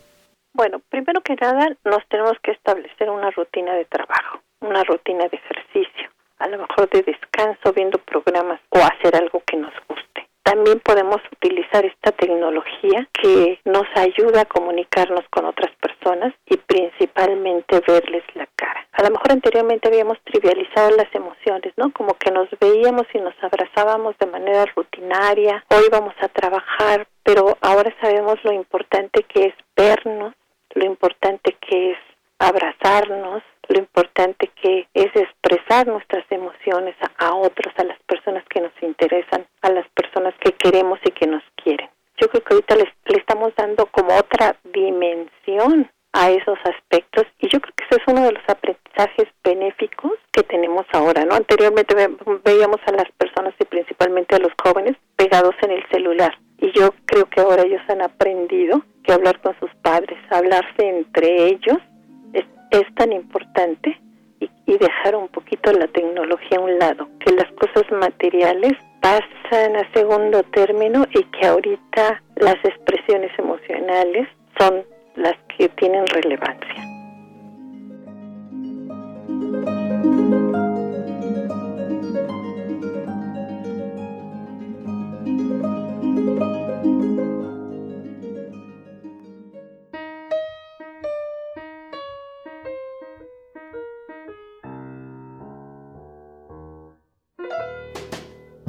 Bueno, primero que nada nos tenemos que establecer una rutina de trabajo, una rutina de ejercicio, a lo mejor de descanso, viendo programas o hacer algo que nos guste. También podemos utilizar esta tecnología que nos ayuda a comunicarnos con otras personas y principalmente verles la cara. A lo mejor anteriormente habíamos trivializado las emociones, ¿no? Como que nos veíamos y nos abrazábamos de manera rutinaria, hoy vamos a trabajar, pero ahora sabemos lo importante que es vernos, lo importante que es abrazarnos, lo importante que es expresar nuestras emociones a, otros, a las personas que nos interesan, a las personas que queremos y que nos quieren. Yo creo que ahorita le estamos dando como otra dimensión a esos aspectos y yo creo que ese es uno de los aprendizajes benéficos que tenemos ahora, ¿no? Anteriormente veíamos a las personas y principalmente a los jóvenes pegados en el celular y yo creo que ahora ellos han aprendido que hablar con sus padres, hablarse entre ellos es tan importante y, dejar un poquito la tecnología a un lado, que las cosas materiales pasan a segundo término y que ahorita las expresiones emocionales son las que tienen relevancia.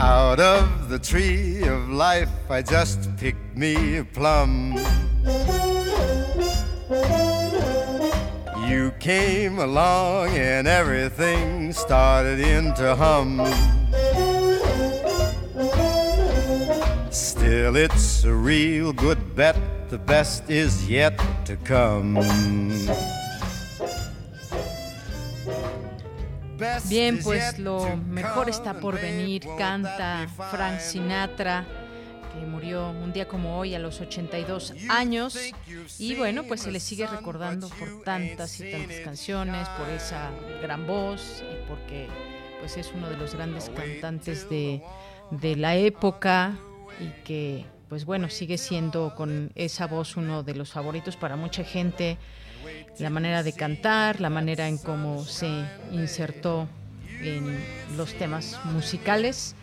Out of the tree of life, I just picked me a plum. You came along and everything started into hum. Still, it's a real good bet, the best is yet to come. Bien, pues lo mejor está por venir. Canta Frank Sinatra, que murió un día como hoy a los 82 años. Y bueno, pues se le sigue recordando por tantas y tantas canciones, por esa gran voz y porque pues es uno de los grandes cantantes de, de la época y que pues bueno, sigue siendo con esa voz uno de los favoritos para mucha gente la manera de cantar, la manera en cómo se insertó en los temas musicales.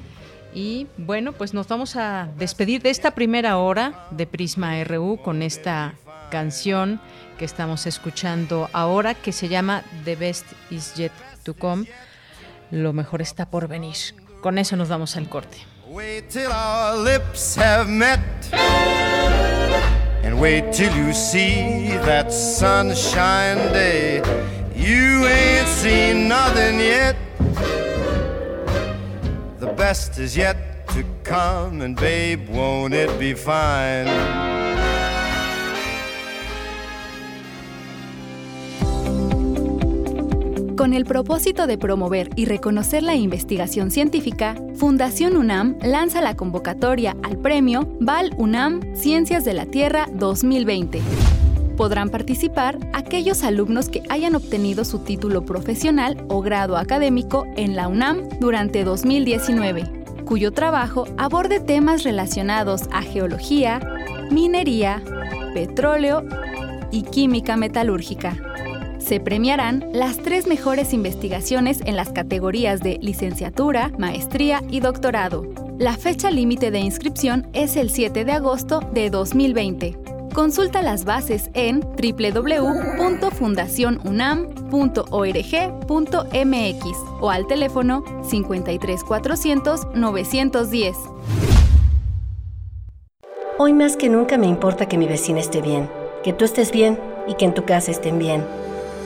Y bueno, pues nos vamos a despedir de esta primera hora de Prisma RU con esta canción que estamos escuchando ahora que se llama The Best Is Yet to Come. Lo mejor está por venir. Con eso nos vamos al corte. Wait till you see that sunshine day. You ain't seen nothing yet. The best is yet to come, and babe, won't it be fine? Con el propósito de promover y reconocer la investigación científica, Fundación UNAM lanza la convocatoria al premio Val UNAM Ciencias de la Tierra 2020. Podrán participar aquellos alumnos que hayan obtenido su título profesional o grado académico en la UNAM durante 2019, cuyo trabajo aborde temas relacionados a geología, minería, petróleo y química metalúrgica se premiarán las tres mejores investigaciones en las categorías de licenciatura, maestría y doctorado. La fecha límite de inscripción es el 7 de agosto de 2020. Consulta las bases en www.fundacionunam.org.mx o al teléfono 53400 910. Hoy más que nunca me importa que mi vecina esté bien, que tú estés bien y que en tu casa estén bien.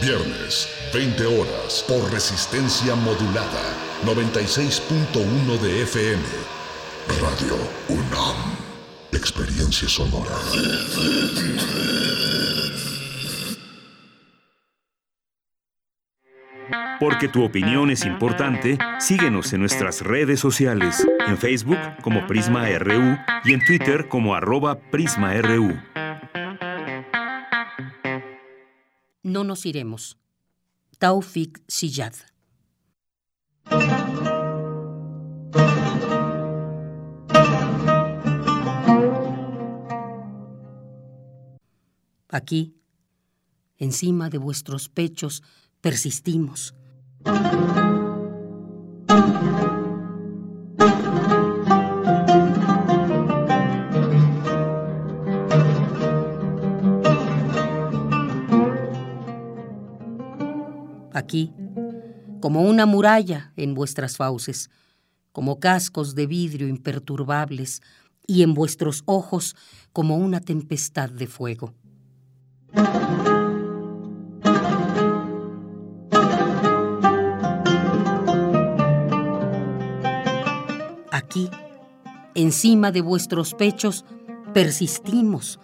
Viernes, 20 horas, por resistencia modulada, 96.1 de FM. Radio UNAM. Experiencia sonora. Porque tu opinión es importante, síguenos en nuestras redes sociales, en Facebook como Prisma RU y en Twitter como arroba PrismaRU. No nos iremos. Taufik Siyad. Aquí, encima de vuestros pechos, persistimos. Aquí, como una muralla en vuestras fauces, como cascos de vidrio imperturbables, y en vuestros ojos como una tempestad de fuego. Aquí, encima de vuestros pechos, persistimos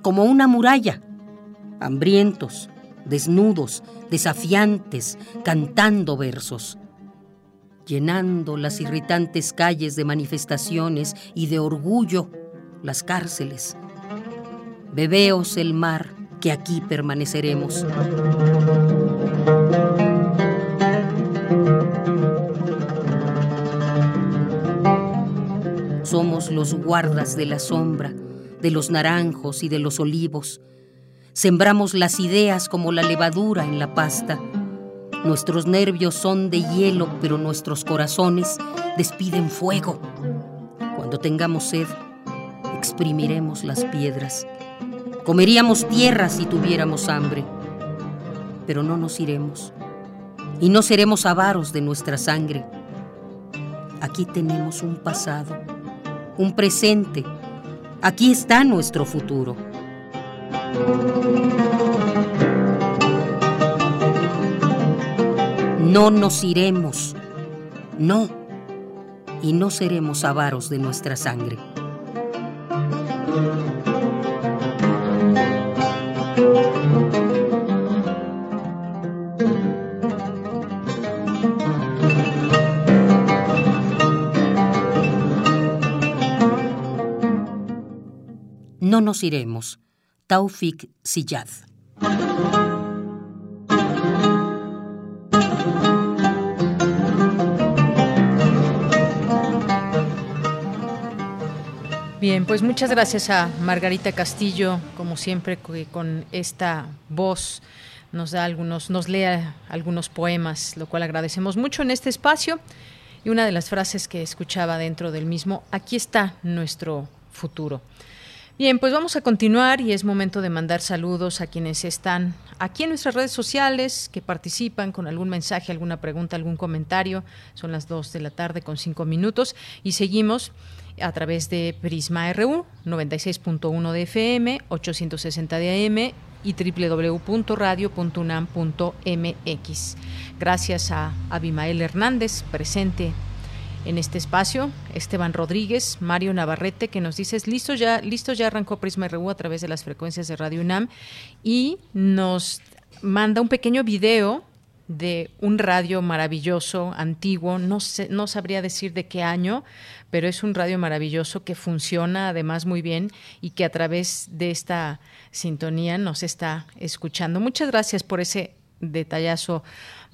como una muralla, hambrientos, desnudos, desafiantes, cantando versos, llenando las irritantes calles de manifestaciones y de orgullo, las cárceles. Bebeos el mar, que aquí permaneceremos. Somos los guardas de la sombra, de los naranjos y de los olivos. Sembramos las ideas como la levadura en la pasta. Nuestros nervios son de hielo, pero nuestros corazones despiden fuego. Cuando tengamos sed, exprimiremos las piedras. Comeríamos tierra si tuviéramos hambre, pero no nos iremos. Y no seremos avaros de nuestra sangre. Aquí tenemos un pasado, un presente. Aquí está nuestro futuro. No nos iremos, no, y no seremos avaros de nuestra sangre. No nos iremos. Taufik Siyad. Bien, pues muchas gracias a Margarita Castillo, como siempre, que con esta voz nos da algunos, nos lea algunos poemas, lo cual agradecemos mucho en este espacio. Y una de las frases que escuchaba dentro del mismo, aquí está nuestro futuro. Bien, pues vamos a continuar y es momento de mandar saludos a quienes están aquí en nuestras redes sociales, que participan con algún mensaje, alguna pregunta, algún comentario. Son las 2 de la tarde con 5 minutos y seguimos a través de Prisma RU 96.1 de FM, 860 de AM y www.radio.unam.mx. Gracias a Abimael Hernández, presente en este espacio, Esteban Rodríguez, Mario Navarrete, que nos dice, listo ya, listo ya arrancó Prisma RU a través de las frecuencias de Radio UNAM y nos manda un pequeño video de un radio maravilloso, antiguo, no, sé, no sabría decir de qué año, pero es un radio maravilloso que funciona además muy bien y que a través de esta sintonía nos está escuchando. Muchas gracias por ese detallazo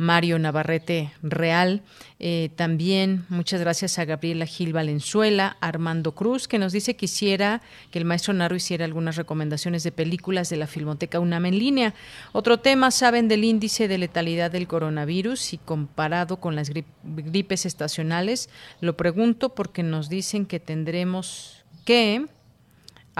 Mario Navarrete Real. Eh, también muchas gracias a Gabriela Gil Valenzuela, Armando Cruz, que nos dice quisiera que el maestro Narro hiciera algunas recomendaciones de películas de la Filmoteca UNAM en línea. Otro tema, saben del índice de letalidad del coronavirus y comparado con las gripes estacionales. Lo pregunto porque nos dicen que tendremos que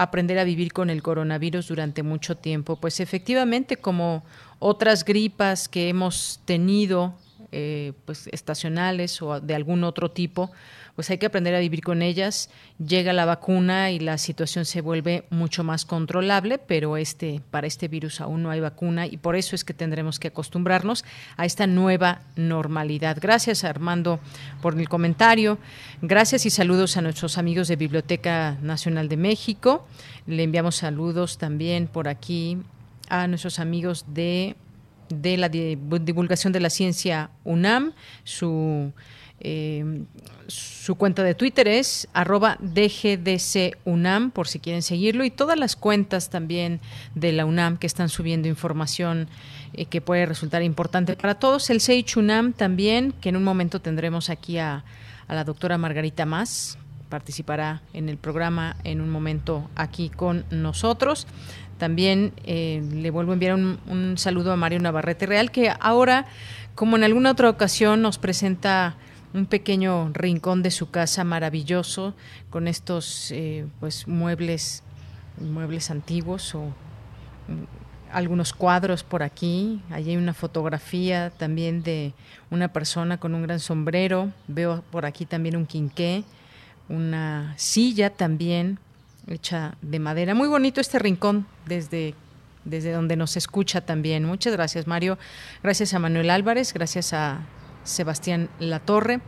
aprender a vivir con el coronavirus durante mucho tiempo. Pues efectivamente, como otras gripas que hemos tenido eh, pues estacionales o de algún otro tipo, pues hay que aprender a vivir con ellas. Llega la vacuna y la situación se vuelve mucho más controlable, pero este para este virus aún no hay vacuna y por eso es que tendremos que acostumbrarnos a esta nueva normalidad. Gracias Armando por el comentario. Gracias y saludos a nuestros amigos de Biblioteca Nacional de México. Le enviamos saludos también por aquí a nuestros amigos de de la divulgación de la ciencia UNAM, su eh, su cuenta de Twitter es arroba DGDCUNAM, por si quieren seguirlo, y todas las cuentas también de la UNAM que están subiendo información eh, que puede resultar importante para todos. El Seich UNAM también, que en un momento tendremos aquí a, la doctora Margarita Más, participará en el programa en un momento aquí con nosotros. También eh, le vuelvo a enviar un saludo a Mario Navarrete Real, que ahora, como en alguna otra ocasión, nos presenta un pequeño rincón de su casa maravilloso con estos eh, pues muebles muebles antiguos o mm, algunos cuadros por aquí. Allí hay una fotografía también de una persona con un gran sombrero. Veo por aquí también un quinqué, una silla también hecha de madera. Muy bonito este rincón desde desde donde nos escucha también. Muchas gracias, Mario. Gracias a Manuel Álvarez, gracias a Sebastián Latorre,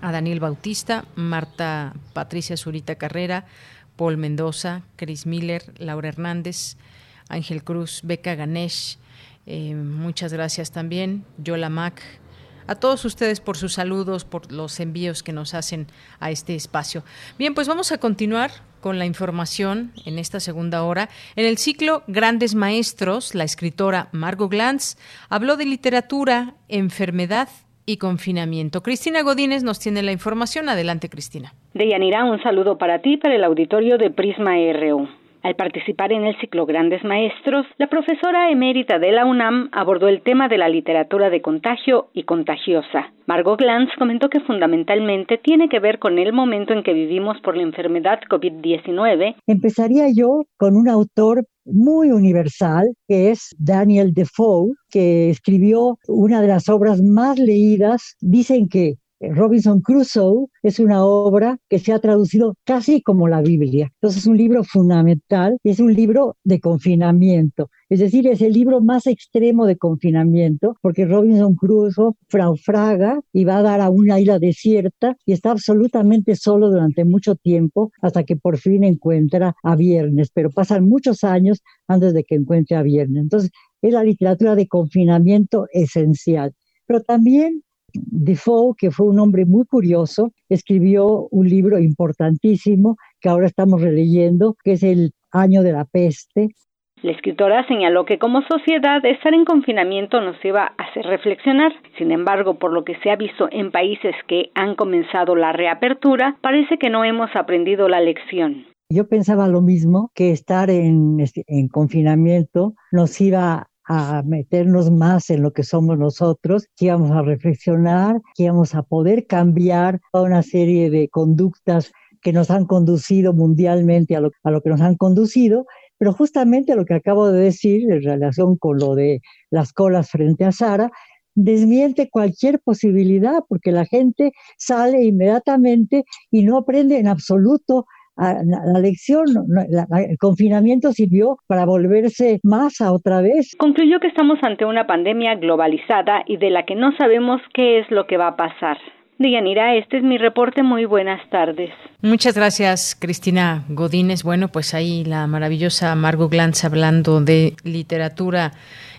a Daniel Bautista, Marta Patricia Zurita Carrera, Paul Mendoza, Chris Miller, Laura Hernández, Ángel Cruz, Beca Ganesh, eh, muchas gracias también, Yola Mac, a todos ustedes por sus saludos, por los envíos que nos hacen a este espacio. Bien, pues vamos a continuar con la información en esta segunda hora. En el ciclo Grandes Maestros, la escritora Margot Glantz habló de literatura, enfermedad y confinamiento. Cristina Godínez nos tiene la información. Adelante, Cristina. Deyanira, un saludo para ti, para el auditorio de Prisma RU. Al participar en el ciclo Grandes Maestros, la profesora emérita de la UNAM abordó el tema de la literatura de contagio y contagiosa. Margot Glantz comentó que fundamentalmente tiene que ver con el momento en que vivimos por la enfermedad COVID-19. Empezaría yo con un autor muy universal, que es Daniel Defoe, que escribió una de las obras más leídas. Dicen que Robinson Crusoe es una obra que se ha traducido casi como la Biblia. Entonces es un libro fundamental y es un libro de confinamiento. Es decir, es el libro más extremo de confinamiento porque Robinson Crusoe fraufraga y va a dar a una isla desierta y está absolutamente solo durante mucho tiempo hasta que por fin encuentra a Viernes, pero pasan muchos años antes de que encuentre a Viernes. Entonces es la literatura de confinamiento esencial. Pero también Defoe, que fue un hombre muy curioso, escribió un libro importantísimo que ahora estamos releyendo, que es El año de la peste. La escritora señaló que como sociedad estar en confinamiento nos iba a hacer reflexionar. Sin embargo, por lo que se ha visto en países que han comenzado la reapertura, parece que no hemos aprendido la lección. Yo pensaba lo mismo, que estar en, en confinamiento nos iba a meternos más en lo que somos nosotros, que íbamos a reflexionar, que íbamos a poder cambiar toda una serie de conductas que nos han conducido mundialmente a lo, a lo que nos han conducido, pero justamente lo que acabo de decir en relación con lo de las colas frente a Sara, desmiente cualquier posibilidad porque la gente sale inmediatamente y no aprende en absoluto la lección, el confinamiento sirvió para volverse masa otra vez. Concluyó que estamos ante una pandemia globalizada y de la que no sabemos qué es lo que va a pasar. Dianira, este es mi reporte. Muy buenas tardes. Muchas gracias, Cristina Godínez. Bueno, pues ahí la maravillosa Margot Glantz hablando de literatura,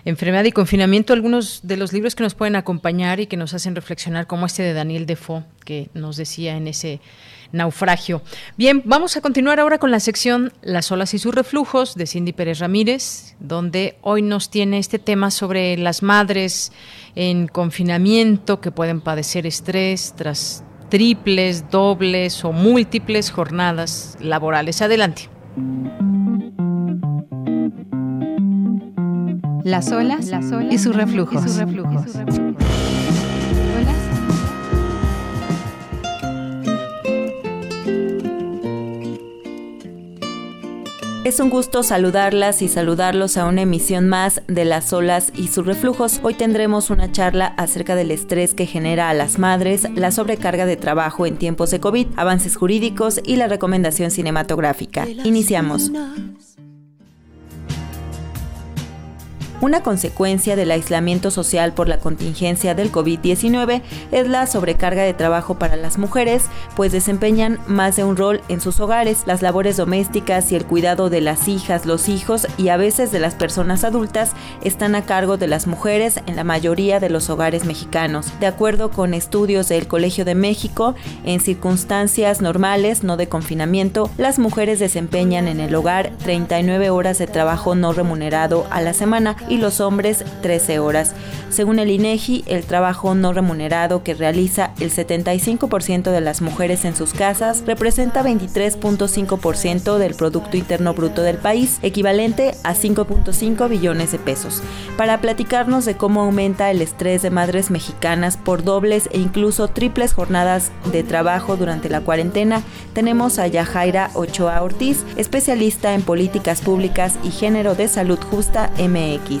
enfermedad y confinamiento. Algunos de los libros que nos pueden acompañar y que nos hacen reflexionar, como este de Daniel Defoe, que nos decía en ese naufragio. Bien, vamos a continuar ahora con la sección Las olas y sus reflujos de Cindy Pérez Ramírez, donde hoy nos tiene este tema sobre las madres en confinamiento que pueden padecer estrés tras triples, dobles o múltiples jornadas laborales. Adelante. Las olas, Las olas y sus reflujos. Y sus reflujos. Es un gusto saludarlas y saludarlos a una emisión más de Las olas y sus reflujos. Hoy tendremos una charla acerca del estrés que genera a las madres, la sobrecarga de trabajo en tiempos de COVID, avances jurídicos y la recomendación cinematográfica. Iniciamos. Una consecuencia del aislamiento social por la contingencia del COVID-19 es la sobrecarga de trabajo para las mujeres, pues desempeñan más de un rol en sus hogares, las labores domésticas y el cuidado de las hijas, los hijos y a veces de las personas adultas están a cargo de las mujeres en la mayoría de los hogares mexicanos. De acuerdo con estudios del Colegio de México, en circunstancias normales, no de confinamiento, las mujeres desempeñan en el hogar 39 horas de trabajo no remunerado a la semana y los hombres 13 horas. Según el INEGI, el trabajo no remunerado que realiza el 75% de las mujeres en sus casas representa 23.5% del Producto Interno Bruto del país, equivalente a 5.5 billones de pesos. Para platicarnos de cómo aumenta el estrés de madres mexicanas por dobles e incluso triples jornadas de trabajo durante la cuarentena, tenemos a Yajaira Ochoa Ortiz, especialista en políticas públicas y género de salud justa MX.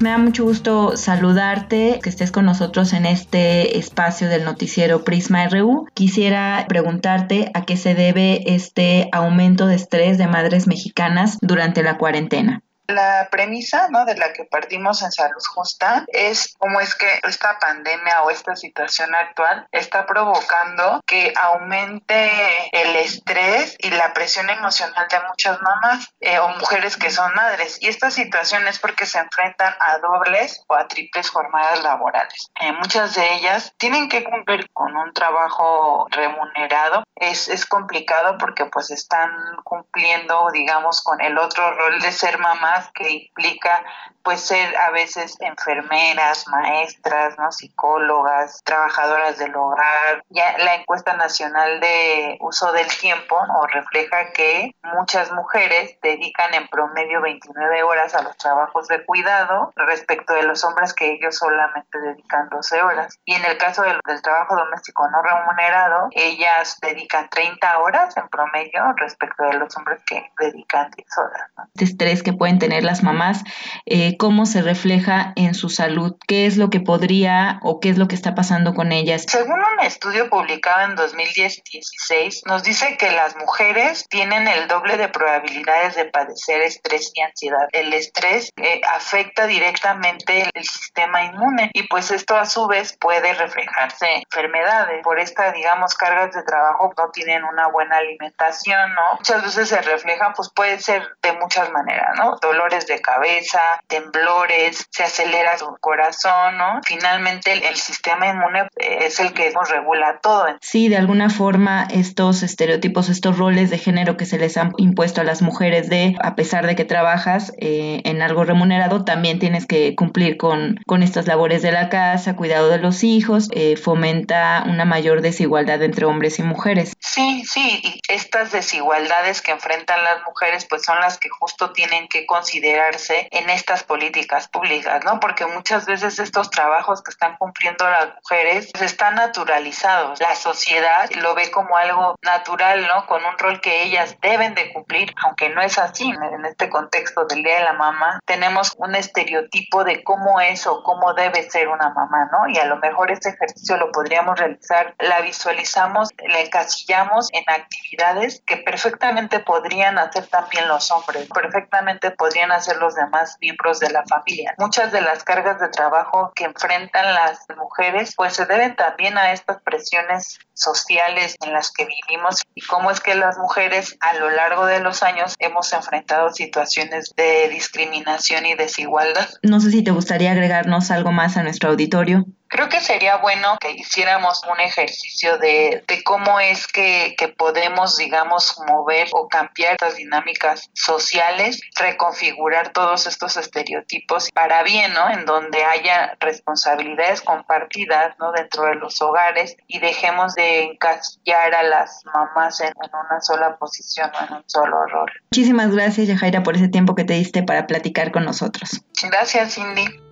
Me da mucho gusto saludarte, que estés con nosotros en este espacio del noticiero Prisma RU. Quisiera preguntarte a qué se debe este aumento de estrés de madres mexicanas durante la cuarentena. La premisa ¿no? de la que partimos en Salud Justa es cómo es que esta pandemia o esta situación actual está provocando que aumente el estrés y la presión emocional de muchas mamás eh, o mujeres que son madres. Y esta situación es porque se enfrentan a dobles o a triples jornadas laborales. Eh, muchas de ellas tienen que cumplir con un trabajo remunerado. Es, es complicado porque pues están cumpliendo, digamos, con el otro rol de ser mamás que implica pues ser a veces enfermeras, maestras, ¿no? psicólogas, trabajadoras del hogar. Ya la encuesta nacional de uso del tiempo ¿no? refleja que muchas mujeres dedican en promedio 29 horas a los trabajos de cuidado respecto de los hombres que ellos solamente dedican 12 horas. Y en el caso del, del trabajo doméstico no remunerado, ellas dedican 30 horas en promedio respecto de los hombres que dedican 10 horas. ¿no? Este estrés que pueden tener las mamás, eh, cómo se refleja en su salud, qué es lo que podría o qué es lo que está pasando con ellas. Según un estudio publicado en 2016, nos dice que las mujeres tienen el doble de probabilidades de padecer estrés y ansiedad. El estrés eh, afecta directamente el sistema inmune y pues esto a su vez puede reflejarse en enfermedades. Por esta, digamos, cargas de trabajo no tienen una buena alimentación, ¿no? Muchas veces se reflejan, pues puede ser de muchas maneras, ¿no? Dolores de cabeza, temblores, se acelera su corazón, ¿no? Finalmente el, el sistema inmune eh, es el que nos regula todo. Sí, de alguna forma estos estereotipos, estos roles de género que se les han impuesto a las mujeres de, a pesar de que trabajas eh, en algo remunerado, también tienes que cumplir con, con estas labores de la casa, cuidado de los hijos, eh, fomenta una mayor desigualdad entre hombres y mujeres. Sí, sí, y estas desigualdades que enfrentan las mujeres pues son las que justo tienen que considerarse en estas políticas públicas, ¿no? Porque muchas veces estos trabajos que están cumpliendo las mujeres pues, están naturalizados. La sociedad lo ve como algo natural, ¿no? Con un rol que ellas deben de cumplir, aunque no es así. En este contexto del Día de la Mamá tenemos un estereotipo de cómo es o cómo debe ser una mamá, ¿no? Y a lo mejor ese ejercicio lo podríamos realizar, la visualizamos, la encasillamos en actividades que perfectamente podrían hacer también los hombres, perfectamente podrían hacer los demás miembros de la familia. Muchas de las cargas de trabajo que enfrentan las mujeres pues se deben también a estas presiones sociales en las que vivimos y cómo es que las mujeres a lo largo de los años hemos enfrentado situaciones de discriminación y desigualdad. No sé si te gustaría agregarnos algo más a nuestro auditorio. Creo que sería bueno que hiciéramos un ejercicio de, de cómo es que, que, podemos, digamos, mover o cambiar estas dinámicas sociales, reconfigurar todos estos estereotipos para bien, ¿no? En donde haya responsabilidades compartidas, ¿no? Dentro de los hogares y dejemos de encasillar a las mamás en, en una sola posición o en un solo rol. Muchísimas gracias, Yajaira, por ese tiempo que te diste para platicar con nosotros. Gracias, Cindy.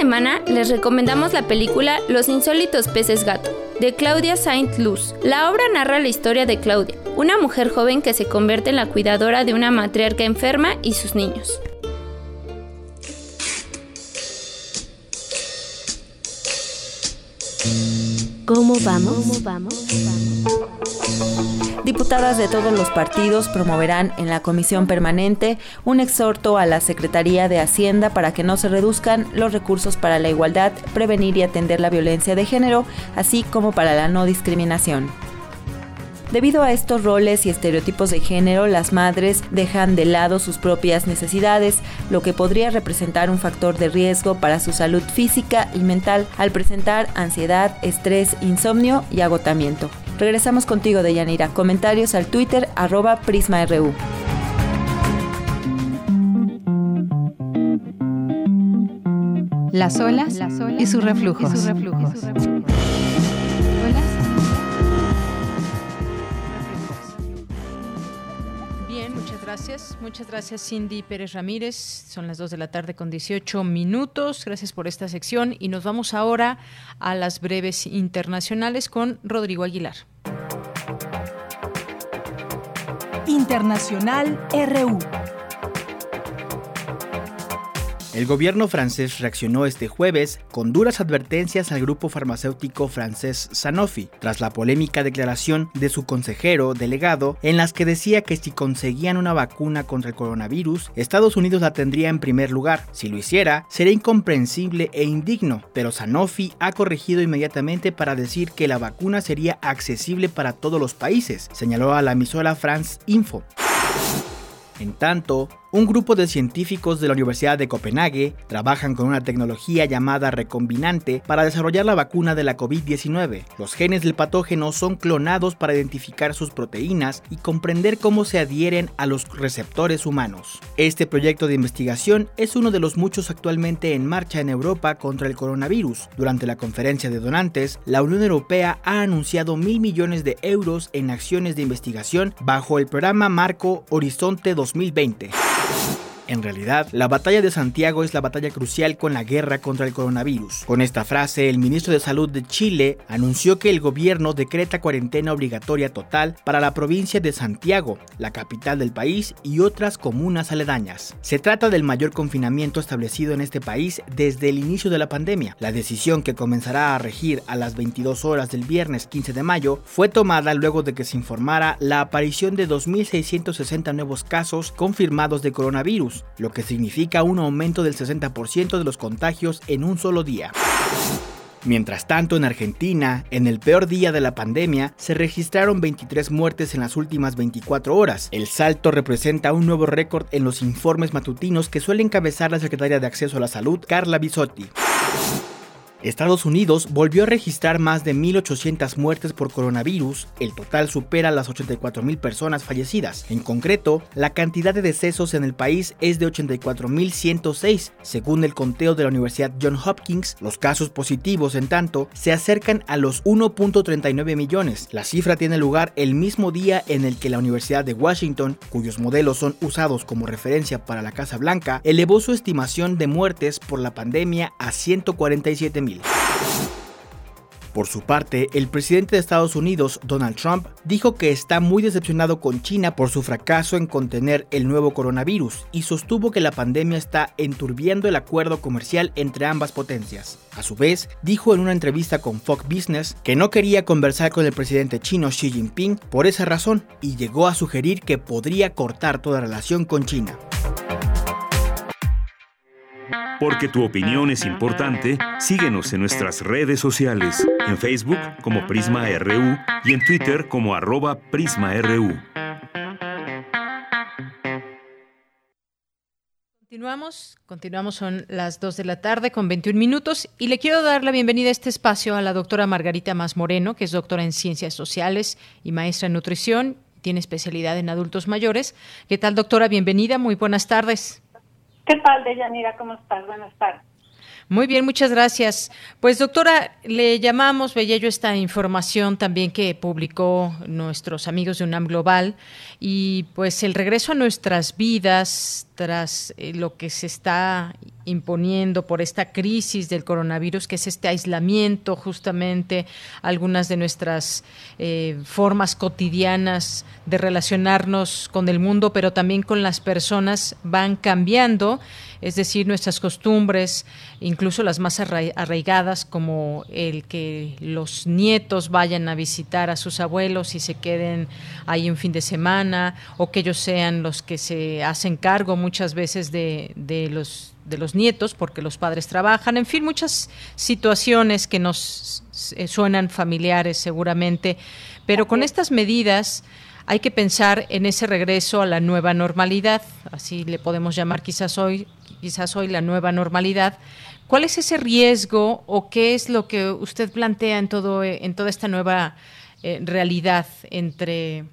semana les recomendamos la película Los insólitos peces gato, de Claudia Saint-Luz. La obra narra la historia de Claudia, una mujer joven que se convierte en la cuidadora de una matriarca enferma y sus niños. ¿Cómo vamos? ¿Cómo vamos? Diputadas de todos los partidos promoverán en la comisión permanente un exhorto a la Secretaría de Hacienda para que no se reduzcan los recursos para la igualdad, prevenir y atender la violencia de género, así como para la no discriminación. Debido a estos roles y estereotipos de género, las madres dejan de lado sus propias necesidades, lo que podría representar un factor de riesgo para su salud física y mental al presentar ansiedad, estrés, insomnio y agotamiento. Regresamos contigo, Deyanira. Comentarios al Twitter arroba PrismaRU. Las olas, y sus reflujos. Gracias. Muchas gracias, Cindy Pérez Ramírez. Son las 2 de la tarde con 18 minutos. Gracias por esta sección. Y nos vamos ahora a las breves internacionales con Rodrigo Aguilar. Internacional RU. El gobierno francés reaccionó este jueves con duras advertencias al grupo farmacéutico francés Sanofi, tras la polémica declaración de su consejero delegado en las que decía que si conseguían una vacuna contra el coronavirus, Estados Unidos la tendría en primer lugar. Si lo hiciera, sería incomprensible e indigno, pero Sanofi ha corregido inmediatamente para decir que la vacuna sería accesible para todos los países, señaló a la emisora France Info. En tanto, un grupo de científicos de la Universidad de Copenhague trabajan con una tecnología llamada recombinante para desarrollar la vacuna de la COVID-19. Los genes del patógeno son clonados para identificar sus proteínas y comprender cómo se adhieren a los receptores humanos. Este proyecto de investigación es uno de los muchos actualmente en marcha en Europa contra el coronavirus. Durante la conferencia de donantes, la Unión Europea ha anunciado mil millones de euros en acciones de investigación bajo el programa Marco Horizonte 2020. you En realidad, la batalla de Santiago es la batalla crucial con la guerra contra el coronavirus. Con esta frase, el ministro de Salud de Chile anunció que el gobierno decreta cuarentena obligatoria total para la provincia de Santiago, la capital del país y otras comunas aledañas. Se trata del mayor confinamiento establecido en este país desde el inicio de la pandemia. La decisión que comenzará a regir a las 22 horas del viernes 15 de mayo fue tomada luego de que se informara la aparición de 2.660 nuevos casos confirmados de coronavirus lo que significa un aumento del 60% de los contagios en un solo día. Mientras tanto, en Argentina, en el peor día de la pandemia, se registraron 23 muertes en las últimas 24 horas. El salto representa un nuevo récord en los informes matutinos que suele encabezar la secretaria de Acceso a la Salud, Carla Bisotti. Estados Unidos volvió a registrar más de 1.800 muertes por coronavirus, el total supera las 84.000 personas fallecidas. En concreto, la cantidad de decesos en el país es de 84.106, según el conteo de la Universidad John Hopkins. Los casos positivos, en tanto, se acercan a los 1.39 millones. La cifra tiene lugar el mismo día en el que la Universidad de Washington, cuyos modelos son usados como referencia para la Casa Blanca, elevó su estimación de muertes por la pandemia a 147 por su parte, el presidente de Estados Unidos, Donald Trump, dijo que está muy decepcionado con China por su fracaso en contener el nuevo coronavirus y sostuvo que la pandemia está enturbiando el acuerdo comercial entre ambas potencias. A su vez, dijo en una entrevista con Fox Business que no quería conversar con el presidente chino Xi Jinping por esa razón y llegó a sugerir que podría cortar toda relación con China. Porque tu opinión es importante, síguenos en nuestras redes sociales, en Facebook como Prisma RU y en Twitter como arroba PrismaRU. Continuamos, continuamos, son las 2 de la tarde con 21 minutos y le quiero dar la bienvenida a este espacio a la doctora Margarita Más Moreno, que es doctora en Ciencias Sociales y maestra en Nutrición, tiene especialidad en adultos mayores. ¿Qué tal, doctora? Bienvenida, muy buenas tardes. ¿Qué tal, Deyanira? ¿Cómo estás? Buenas tardes. Muy bien, muchas gracias. Pues doctora, le llamamos, veía yo esta información también que publicó nuestros amigos de UNAM Global y pues el regreso a nuestras vidas tras eh, lo que se está imponiendo por esta crisis del coronavirus, que es este aislamiento justamente, algunas de nuestras eh, formas cotidianas de relacionarnos con el mundo, pero también con las personas van cambiando es decir, nuestras costumbres, incluso las más arraigadas, como el que los nietos vayan a visitar a sus abuelos y se queden ahí un fin de semana, o que ellos sean los que se hacen cargo muchas veces de, de los de los nietos porque los padres trabajan, en fin, muchas situaciones que nos eh, suenan familiares seguramente, pero con estas medidas hay que pensar en ese regreso a la nueva normalidad, así le podemos llamar quizás hoy, quizás hoy la nueva normalidad. ¿Cuál es ese riesgo o qué es lo que usted plantea en todo en toda esta nueva eh, realidad entre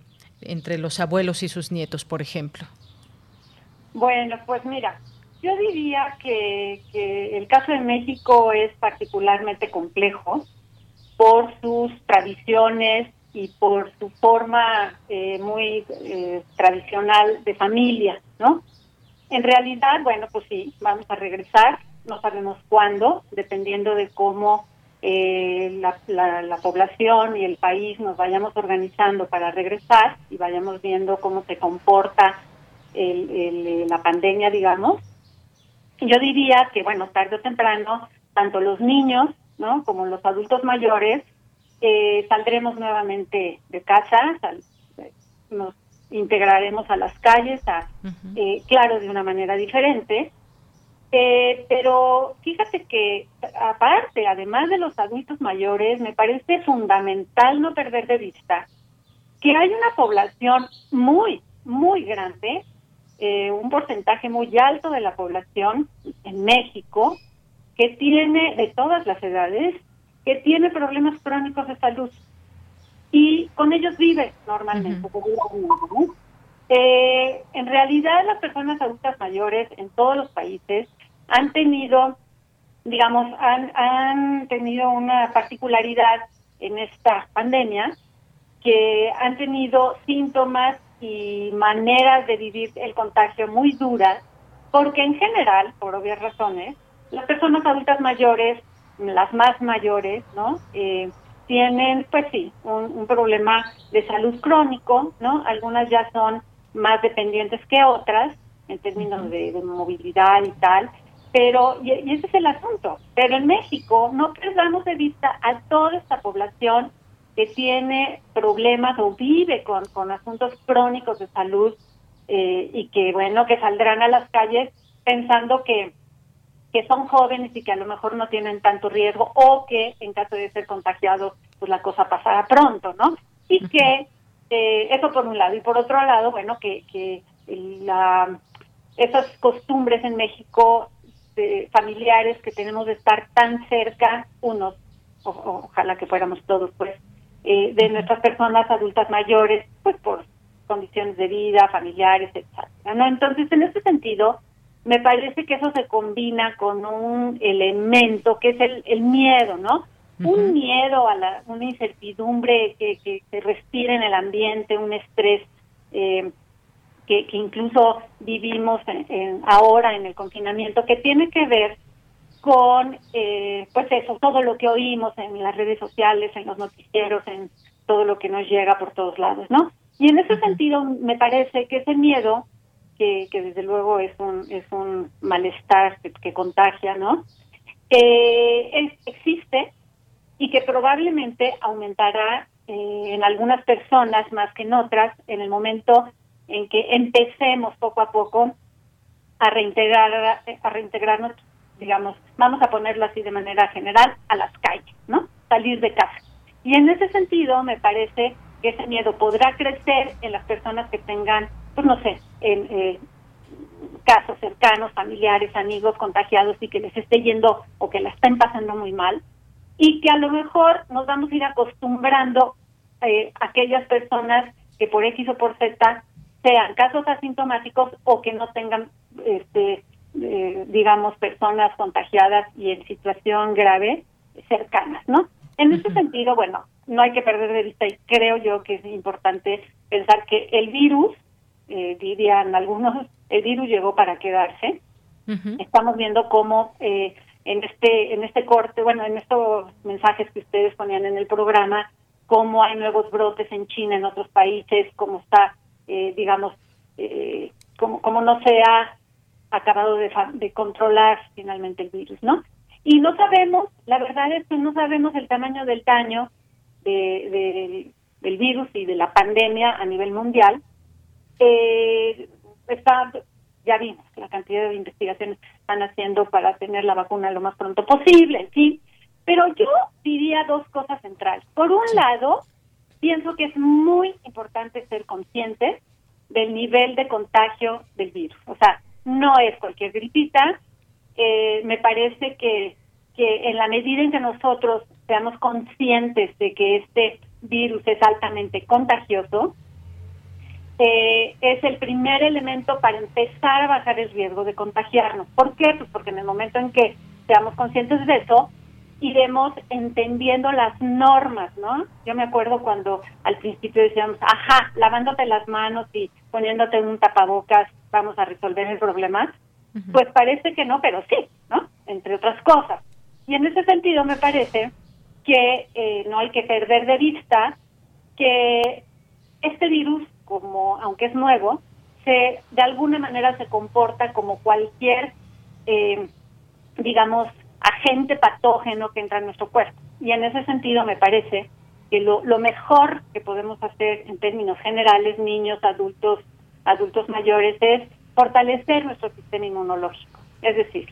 entre los abuelos y sus nietos, por ejemplo? Bueno, pues mira, yo diría que, que el caso de México es particularmente complejo por sus tradiciones, y por su forma eh, muy eh, tradicional de familia, ¿no? En realidad, bueno, pues sí, vamos a regresar, no sabemos cuándo, dependiendo de cómo eh, la, población y el país nos vayamos organizando para regresar y vayamos viendo cómo se comporta la pandemia, digamos. Yo diría que, bueno, tarde o temprano, tanto los niños, ¿no? Como los adultos mayores eh, saldremos nuevamente de casa, nos integraremos a las calles, a, eh, claro, de una manera diferente. Eh, pero fíjate que aparte, además de los adultos mayores, me parece fundamental no perder de vista que hay una población muy, muy grande, un porcentaje muy alto de la población en México, que tiene de todas las edades que tiene problemas crónicos de salud y con ellos vive normalmente. Eh, en realidad las personas adultas mayores en todos los países han tenido, digamos, han, han tenido una particularidad en esta pandemia que han tenido síntomas y maneras de vivir el contagio muy duras, porque en general, por obvias razones, las personas adultas mayores las más mayores, ¿no? Eh, tienen, pues sí, un, problema de salud crónico, ¿no? Algunas ya son más dependientes que otras en términos de, movilidad y tal, pero, y, ese es el asunto, pero en México no perdamos de vista a toda esta población que tiene problemas o vive con, con asuntos crónicos de salud eh, y que, bueno, que saldrán a las calles pensando que que son jóvenes y que a lo mejor no tienen tanto riesgo o que en caso de ser contagiados pues la cosa pasará pronto, ¿no? Y que eh, eso por un lado y por otro lado, bueno, que, que la, esas costumbres en México de familiares que tenemos de estar tan cerca, unos, ojalá que fuéramos todos, pues, eh, de nuestras personas adultas mayores, pues por condiciones de vida, familiares, etcétera, ¿no? Entonces, en ese sentido, me parece que eso se combina con un elemento que es el, el miedo, ¿no? Un miedo a la, una incertidumbre que, que se respira en el ambiente, un estrés eh, que, que, incluso vivimos en, ahora en el confinamiento, que tiene que ver con, eh, pues eso, todo lo que oímos en las redes sociales, en los noticieros, en todo lo que nos llega por todos lados, ¿no? Y en ese sentido, me parece que ese miedo que, desde luego es un, es un malestar que, contagia, ¿no? Eh, existe y que probablemente aumentará eh, en algunas personas más que en otras en el momento en que empecemos poco a poco a reintegrar a reintegrarnos digamos vamos a ponerlo así de manera general a las calles no salir de casa y en ese sentido me parece que ese miedo podrá crecer en las personas que tengan pues no sé, en eh, casos cercanos, familiares, amigos contagiados y que les esté yendo o que la estén pasando muy mal y que a lo mejor nos vamos a ir acostumbrando eh, a aquellas personas que por X o por Z sean casos asintomáticos o que no tengan, este, eh, digamos, personas contagiadas y en situación grave cercanas, ¿no? En ese sentido, bueno, no hay que perder de vista y creo yo que es importante pensar que el virus eh, dirían algunos, el virus llegó para quedarse Estamos viendo cómo eh, en este en este corte, bueno, en estos mensajes que ustedes ponían en el programa, cómo hay nuevos brotes en China, en otros países, cómo está, eh, digamos, eh, cómo, cómo no se ha acabado de, de controlar finalmente el virus, ¿no? Y no sabemos, la verdad es que no sabemos el tamaño del daño de, del virus y de la pandemia a nivel mundial. Eh, está, ya vimos la cantidad de investigaciones que están haciendo para tener la vacuna lo más pronto posible, en fin. Pero yo diría dos cosas centrales. Por un lado, pienso que es muy importante ser conscientes del nivel de contagio del virus. O sea, no es cualquier gripita. Eh, me parece que, que en la medida en que nosotros seamos conscientes de que este virus es altamente contagioso, eh, es el primer elemento para empezar a bajar el riesgo de contagiarnos. ¿Por qué? Pues porque en el momento en que seamos conscientes de eso, iremos entendiendo las normas, ¿no? Yo me acuerdo cuando al principio decíamos, ajá, lavándote las manos y poniéndote un tapabocas, vamos a resolver el problema. Pues parece que no, pero sí, ¿no? Entre otras cosas. Y en ese sentido me parece que eh, no hay que perder de vista que este virus, como aunque es nuevo, se de alguna manera se comporta como cualquier, eh, digamos, agente patógeno que entra en nuestro cuerpo. Y en ese sentido me parece que lo, lo mejor que podemos hacer en términos generales, niños, adultos, adultos mayores, es fortalecer nuestro sistema inmunológico. Es decir,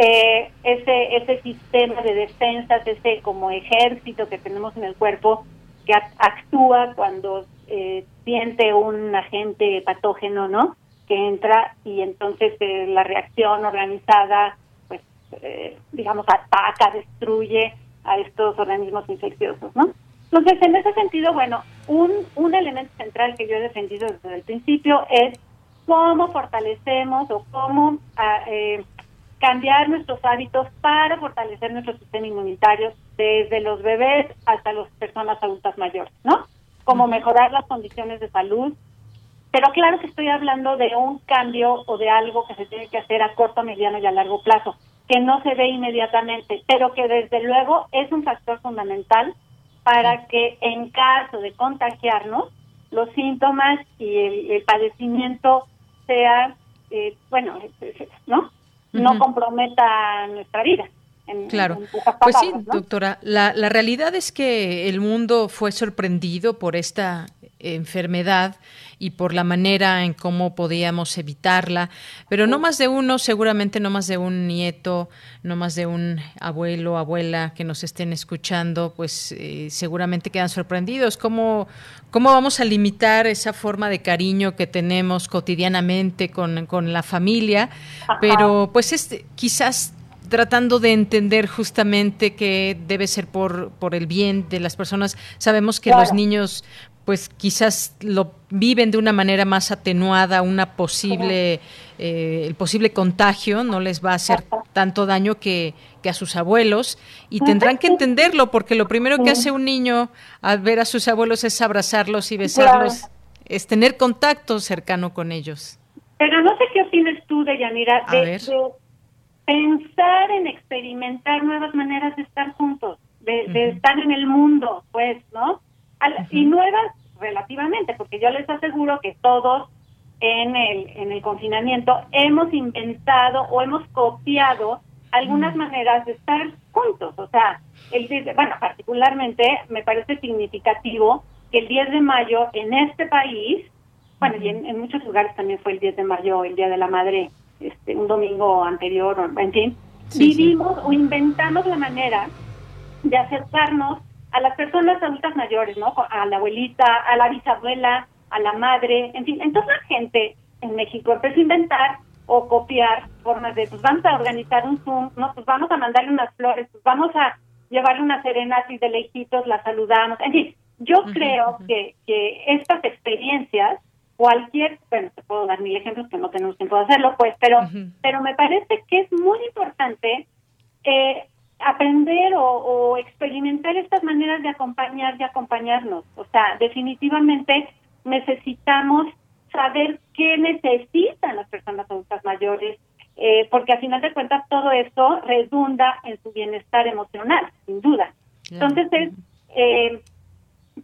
eh, ese, ese sistema de defensas, ese como ejército que tenemos en el cuerpo que actúa cuando eh, siente un agente patógeno, ¿no? Que entra y entonces eh, la reacción organizada, pues, eh, digamos, ataca, destruye a estos organismos infecciosos, ¿no? Entonces, en ese sentido, bueno, un, un elemento central que yo he defendido desde el principio es cómo fortalecemos o cómo ah, eh, cambiar nuestros hábitos para fortalecer nuestro sistema inmunitario desde los bebés hasta las personas adultas mayores, ¿no? Como mejorar las condiciones de salud. Pero claro que estoy hablando de un cambio o de algo que se tiene que hacer a corto, mediano y a largo plazo, que no se ve inmediatamente, pero que desde luego es un factor fundamental para que en caso de contagiarnos, los síntomas y el, padecimiento sea, eh, bueno, ¿no? No comprometa nuestra vida. claro. pues sí, doctora, la, la realidad es que el mundo fue sorprendido por esta enfermedad y por la manera en cómo podíamos evitarla, pero no más de uno, seguramente no más de un nieto, no más de un abuelo, abuela que nos estén escuchando, pues eh, seguramente quedan sorprendidos. ¿Cómo, ¿Cómo vamos a limitar esa forma de cariño que tenemos cotidianamente con, con la familia? Pero pues es quizás tratando de entender justamente que debe ser por, por el bien de las personas. Sabemos que los niños pues quizás lo viven de una manera más atenuada, una posible, eh, el posible contagio no les va a hacer tanto daño que, que, a sus abuelos y tendrán que entenderlo porque lo primero que hace un niño al ver a sus abuelos es abrazarlos y besarlos, es tener contacto cercano con ellos. Pero no sé qué opinas tú de Yanira, de, pensar en experimentar nuevas maneras de estar juntos, de, estar en el mundo, pues, ¿no? Y nuevas relativamente, porque yo les aseguro que todos en el, en el confinamiento hemos inventado o hemos copiado algunas maneras de estar juntos. O sea, el bueno, particularmente me parece significativo que el 10 de mayo en este país, bueno, y en, muchos lugares también fue el 10 de mayo, el Día de la Madre, este, un domingo anterior, en fin, vivimos o inventamos la manera de acercarnos a las personas adultas mayores, ¿no? A la abuelita, a la bisabuela, a la madre, en fin. Entonces la gente en México empezó a inventar o copiar formas de, pues vamos a organizar un Zoom, ¿no? Pues vamos a mandarle unas flores, pues vamos a llevarle una serenata y de lejitos la saludamos. En fin, yo creo que, que estas experiencias, cualquier, bueno, te puedo dar mil ejemplos que no tenemos tiempo de hacerlo, pues, pero, pero me parece que es muy importante eh, aprender o, experimentar estas maneras de acompañar y acompañarnos. O sea, definitivamente necesitamos saber qué necesitan las personas adultas mayores, eh, porque al final de cuentas todo esto redunda en su bienestar emocional, sin duda. Entonces es eh,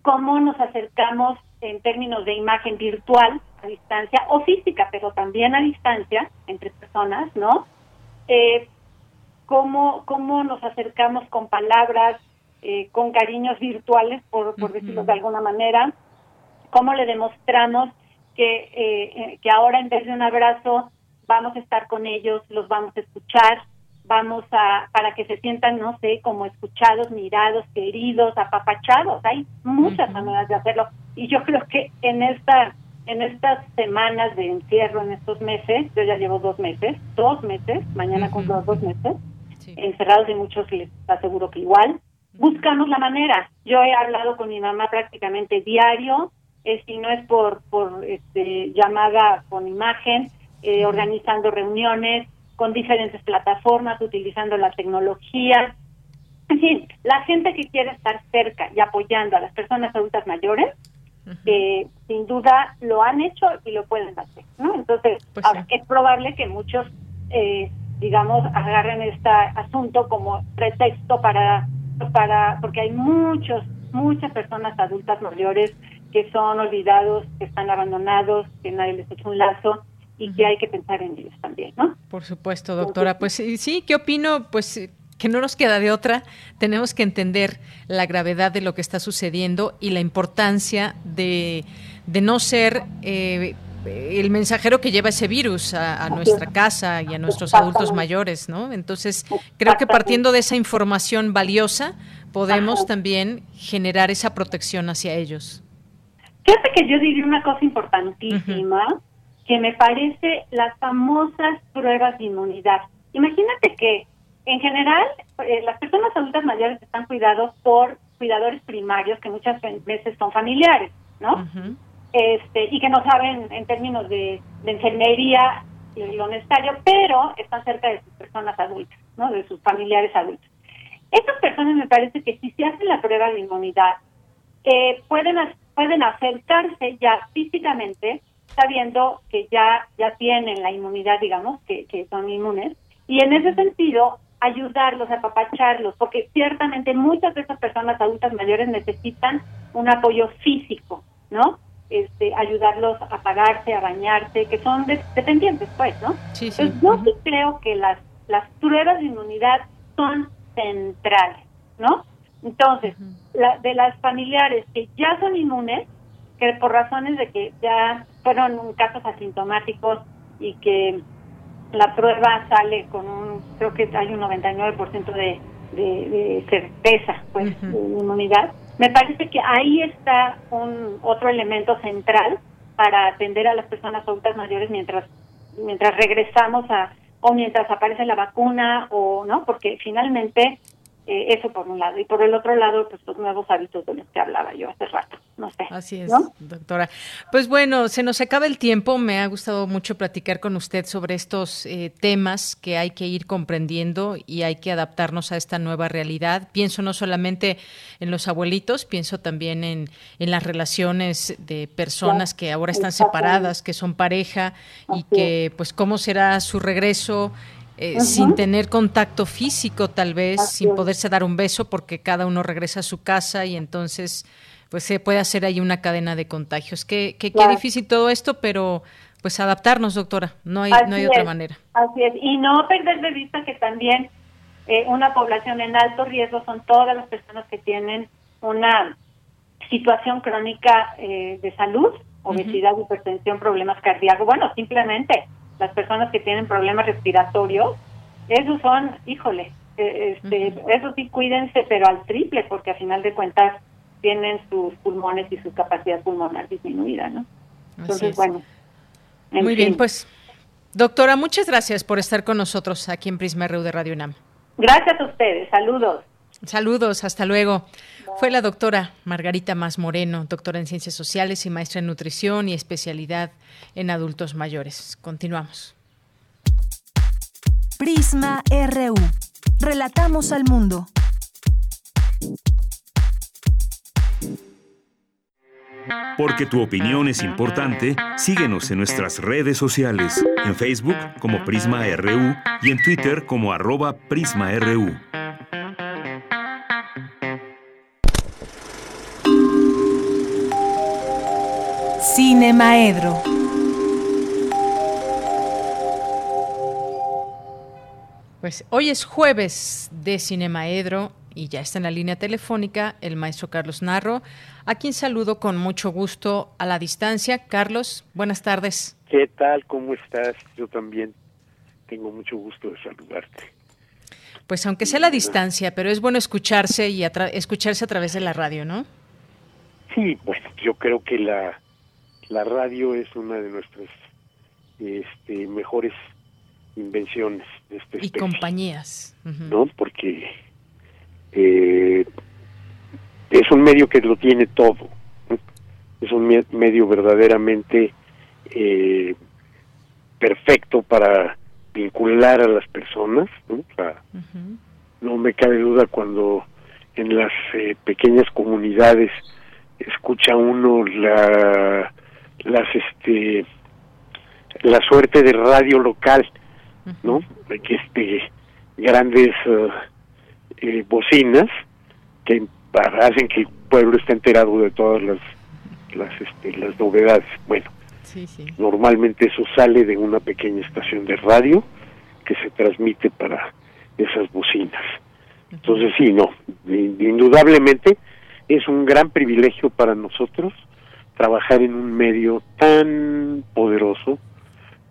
cómo nos acercamos en términos de imagen virtual a distancia o física, pero también a distancia entre personas, ¿no? Eh, cómo, cómo nos acercamos con palabras, eh, con cariños virtuales, por, por decirlo de alguna manera, cómo le demostramos que, eh, que ahora en vez de un abrazo vamos a estar con ellos, los vamos a escuchar, vamos a, para que se sientan, no sé, como escuchados, mirados, queridos, apapachados. Hay muchas maneras de hacerlo. Y yo creo que en esta en estas semanas de encierro, en estos meses, yo ya llevo dos meses, dos meses, mañana cumplo dos meses, encerrados y muchos les aseguro que igual, buscamos la manera. Yo he hablado con mi mamá prácticamente diario, eh, si no es por, por este, llamada con imagen, eh, organizando reuniones con diferentes plataformas, utilizando la tecnología. En fin, la gente que quiere estar cerca y apoyando a las personas adultas mayores, eh, sin duda lo han hecho y lo pueden hacer, ¿no? Entonces, Pues es probable que muchos, eh, digamos, agarren este asunto como pretexto para, para, porque hay muchos, muchas personas adultas mayores que son olvidados, que están abandonados, que nadie les echa un lazo y que hay que pensar en ellos también, ¿no? Por supuesto, doctora. Pues sí, sí, ¿qué opino? Pues que no nos queda de otra. Tenemos que entender la gravedad de lo que está sucediendo y la importancia de, de no ser eh, el mensajero que lleva ese virus a, a nuestra casa y a nuestros adultos mayores, ¿no? Entonces, creo que partiendo de esa información valiosa, podemos también generar esa protección hacia ellos. Fíjate que yo diría una cosa importantísima, que me parece las famosas pruebas de inmunidad. Imagínate que en general eh, las personas adultas mayores están cuidados por cuidadores primarios que muchas veces son familiares, ¿no? Este, y que no saben en términos de, de enfermería lo necesario, pero están cerca de sus personas adultas, ¿no? De sus familiares adultos. Estas personas me parece que si se hacen la prueba de inmunidad, eh, pueden pueden acercarse ya físicamente sabiendo que ya ya tienen la inmunidad, digamos, que, que son inmunes, y en ese sentido ayudarlos, apapacharlos, porque ciertamente muchas de esas personas adultas mayores necesitan un apoyo físico, ¿no? Este, ayudarlos a pagarse, a bañarse, que son de- dependientes, pues, ¿no? Sí, yo sí creo que las, las pruebas de inmunidad son centrales, ¿no? Entonces, la, de las familiares que ya son inmunes, que por razones de que ya fueron casos asintomáticos y que la prueba sale con un, creo que hay un 99% de, de, de certeza, pues, de inmunidad. Me parece que ahí está un otro elemento central para atender a las personas adultas mayores mientras mientras regresamos a o mientras aparece la vacuna o no, porque finalmente eh, eso por un lado y por el otro lado pues los nuevos hábitos de los que hablaba yo hace rato, no sé. Así es, ¿no? doctora. Pues bueno, se nos acaba el tiempo. Me ha gustado mucho platicar con usted sobre estos eh, temas que hay que ir comprendiendo y hay que adaptarnos a esta nueva realidad. Pienso no solamente en los abuelitos, pienso también en, en las relaciones de personas que ahora están separadas, que son pareja y que pues cómo será su regreso. Eh, sin tener contacto físico tal vez, Así sin poderse dar un beso porque cada uno regresa a su casa y entonces pues se puede hacer ahí una cadena de contagios. Qué, qué, qué difícil todo esto, pero pues adaptarnos, doctora. No hay, no hay otra manera. Así es, y no perder de vista que también eh, una población en alto riesgo son todas las personas que tienen una situación crónica eh, de salud, obesidad, hipertensión, problemas cardíacos, bueno, simplemente las personas que tienen problemas respiratorios, esos son, híjole, eh, este, eso sí cuídense, pero al triple, porque a final de cuentas tienen sus pulmones y su capacidad pulmonar disminuida, ¿no? Entonces, es. bueno. en Muy bien, pues doctora, muchas gracias por estar con nosotros aquí en Prisma RU de Radio UNAM. Gracias a ustedes, saludos. Saludos, hasta luego. Fue la doctora Margarita Más Moreno, doctora en Ciencias Sociales y maestra en Nutrición y especialidad en adultos mayores. Continuamos. Prisma RU. Relatamos al mundo. Porque tu opinión es importante, síguenos en nuestras redes sociales, en Facebook como Prisma RU y en Twitter como arroba PrismaRU. Cine Maedro. Pues hoy es jueves de Cinemaedro y ya está en la línea telefónica el maestro Carlos Narro, a quien saludo con mucho gusto a la distancia. Carlos, buenas tardes. ¿Qué tal? ¿Cómo estás? Yo también tengo mucho gusto de saludarte. Pues aunque sea a la distancia, pero es bueno escucharse y escucharse a través de la radio, ¿no? Sí, bueno, yo creo que la, la radio es una de nuestras este, mejores invenciones de este Y compañías. ¿No? Porque eh, es un medio que lo tiene todo. Es un medio verdaderamente eh, perfecto para vincular a las personas. ¿no? no me cabe duda cuando en las eh, pequeñas comunidades escucha uno la las este la suerte de radio local ¿no? Que este, grandes eh, eh, bocinas que hacen que el pueblo esté enterado de todas las las, este, las novedades. Bueno, normalmente eso sale de una pequeña estación de radio que se transmite para esas bocinas. Entonces sí, no, indudablemente es un gran privilegio para nosotros trabajar en un medio tan poderoso,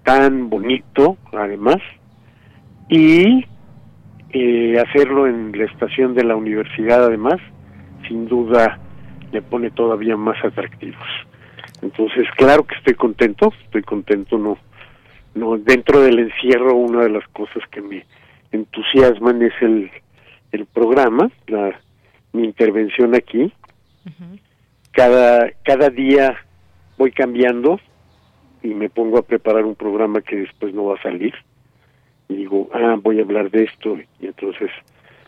tan bonito, además, y eh, hacerlo en la estación de la universidad, además, sin duda le pone todavía más atractivos. Entonces, claro que estoy contento, estoy contento, no, no, dentro del encierro una de las cosas que me entusiasman es el, el programa, la, mi intervención aquí. Cada, cada día voy cambiando, y me pongo a preparar un programa que después no va a salir y digo, ah, voy a hablar de esto y entonces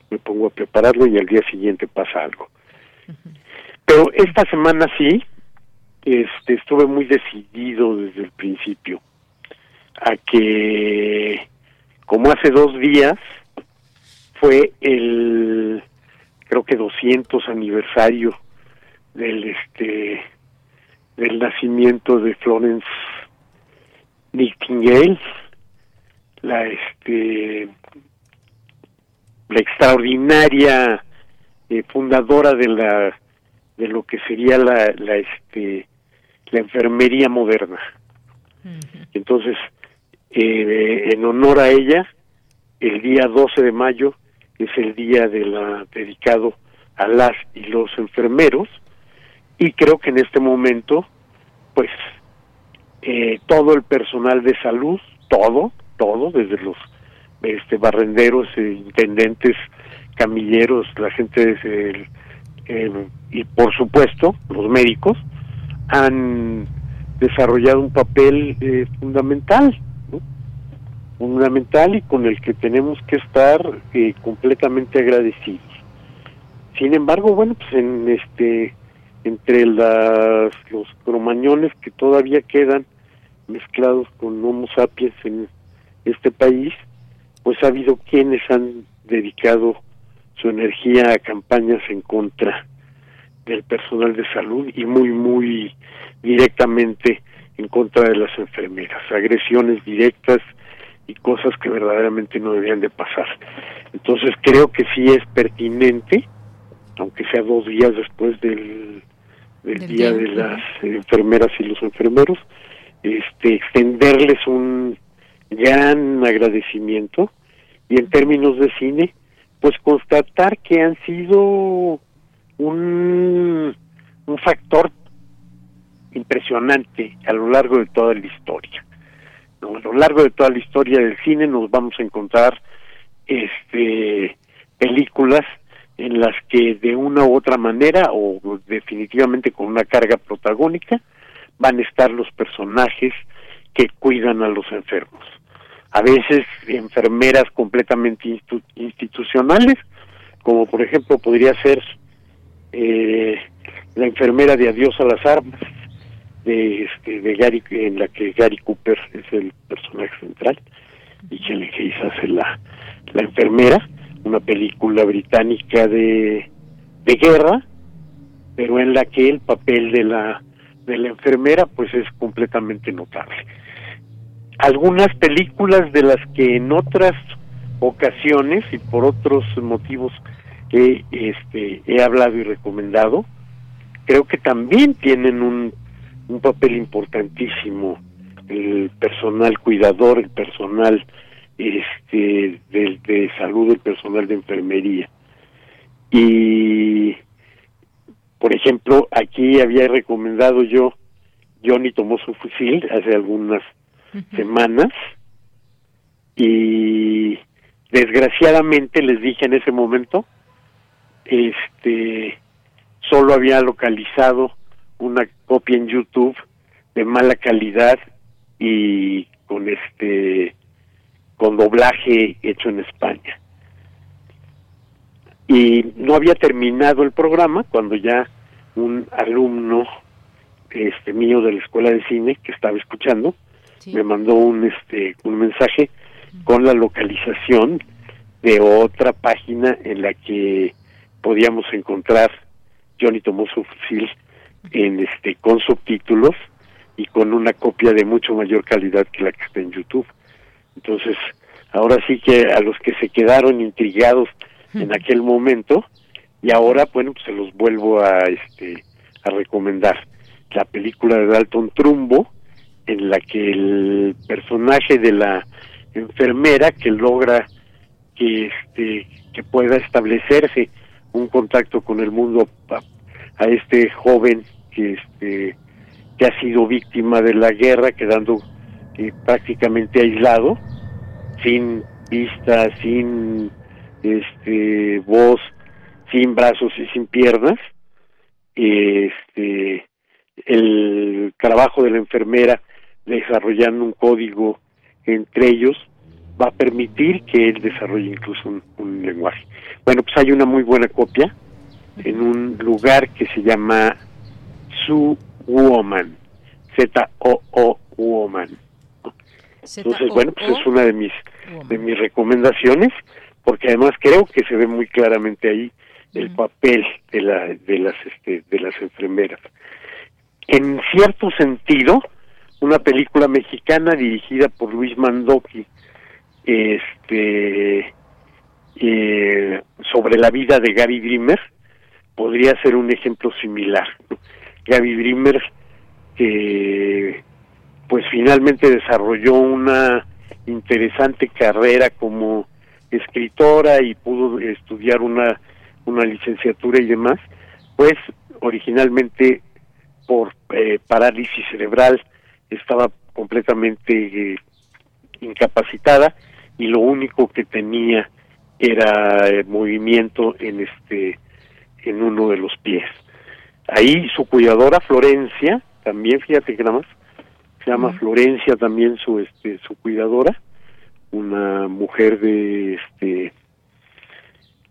me pongo a prepararlo y al día siguiente pasa algo. Pero esta semana sí, este, estuve muy decidido desde el principio a que, como hace dos días, fue el, creo que 200 aniversario del, este, del nacimiento de Florence Nightingale, la este la extraordinaria eh, fundadora de la de lo que sería la, la este la enfermería moderna. Entonces, eh, en honor a ella, el día 12 de mayo es el día de la dedicado a las y los enfermeros y creo que en este momento, pues eh, todo el personal de salud, todo, todo, desde los este, barrenderos, eh, intendentes, camilleros, la gente de, y por supuesto los médicos han desarrollado un papel eh, fundamental, fundamental y con el que tenemos que estar completamente agradecidos. Sin embargo, bueno, pues en este entre las, los cromañones que todavía quedan mezclados con Homo sapiens en este país, pues ha habido quienes han dedicado su energía a campañas en contra del personal de salud y muy, muy directamente en contra de las enfermeras, agresiones directas y cosas que verdaderamente no debían de pasar. Entonces creo que sí es pertinente, aunque sea dos días después del, del día de las enfermeras y los enfermeros, este, extenderles un gran agradecimiento y en términos de cine, pues constatar que han sido un, un factor impresionante a lo largo de toda la historia. A lo largo de toda la historia del cine nos vamos a encontrar este películas en las que de una u otra manera o definitivamente con una carga protagónica van a estar los personajes que cuidan a los enfermos. A veces enfermeras completamente institucionales, como por ejemplo podría ser eh, la enfermera de Adiós a las Armas, de, este, de Gary, en la que Gary Cooper es el personaje central y Helen Hayes hace la, la enfermera, una película británica de, de guerra, pero en la que el papel de la de la enfermera pues es completamente notable. Algunas películas de las que en otras ocasiones y por otros motivos he, este, he hablado y recomendado, creo que también tienen un, un papel importantísimo el personal cuidador, el personal este de, de salud, el personal de enfermería. Y por ejemplo, aquí había recomendado yo, Johnny tomó su fusil hace algunas semanas y desgraciadamente les dije en ese momento, este, solo había localizado una copia en YouTube de mala calidad y con este con doblaje hecho en España y no había terminado el programa cuando ya un alumno este mío de la escuela de cine que estaba escuchando me mandó un este un mensaje con la localización de otra página en la que podíamos encontrar Johnny tomó su fusil en este con subtítulos y con una copia de mucho mayor calidad que la que está en YouTube. Entonces, ahora sí que a los que se quedaron intrigados en aquel momento y ahora bueno pues se los vuelvo a este a recomendar. La película de Dalton Trumbo en la que el personaje de la enfermera que logra que este que pueda establecerse un contacto con el mundo a, a este joven que este que ha sido víctima de la guerra quedando eh, prácticamente aislado sin vista sin este voz sin brazos y sin piernas este el trabajo de la enfermera desarrollando un código entre ellos va a permitir que él desarrolle incluso un, lenguaje. Bueno, pues hay una muy buena copia en un lugar que se llama Su Woman, Z-O-O Woman. Entonces, bueno, pues es una de mis de mis recomendaciones porque además creo que se ve muy claramente ahí el papel de la de las este, de las enfermeras. En cierto sentido una película mexicana dirigida por Luis Mandoki este eh, sobre la vida de Gaby Dreamer podría ser un ejemplo similar Gaby Dreamer que pues finalmente desarrolló una interesante carrera como escritora y pudo estudiar una, una licenciatura y demás, pues originalmente por eh, parálisis cerebral estaba completamente eh, incapacitada y lo único que tenía era eh, movimiento en este en uno de los pies. Ahí su cuidadora Florencia, también fíjate que nada más, se llama Florencia también su este su cuidadora, una mujer de este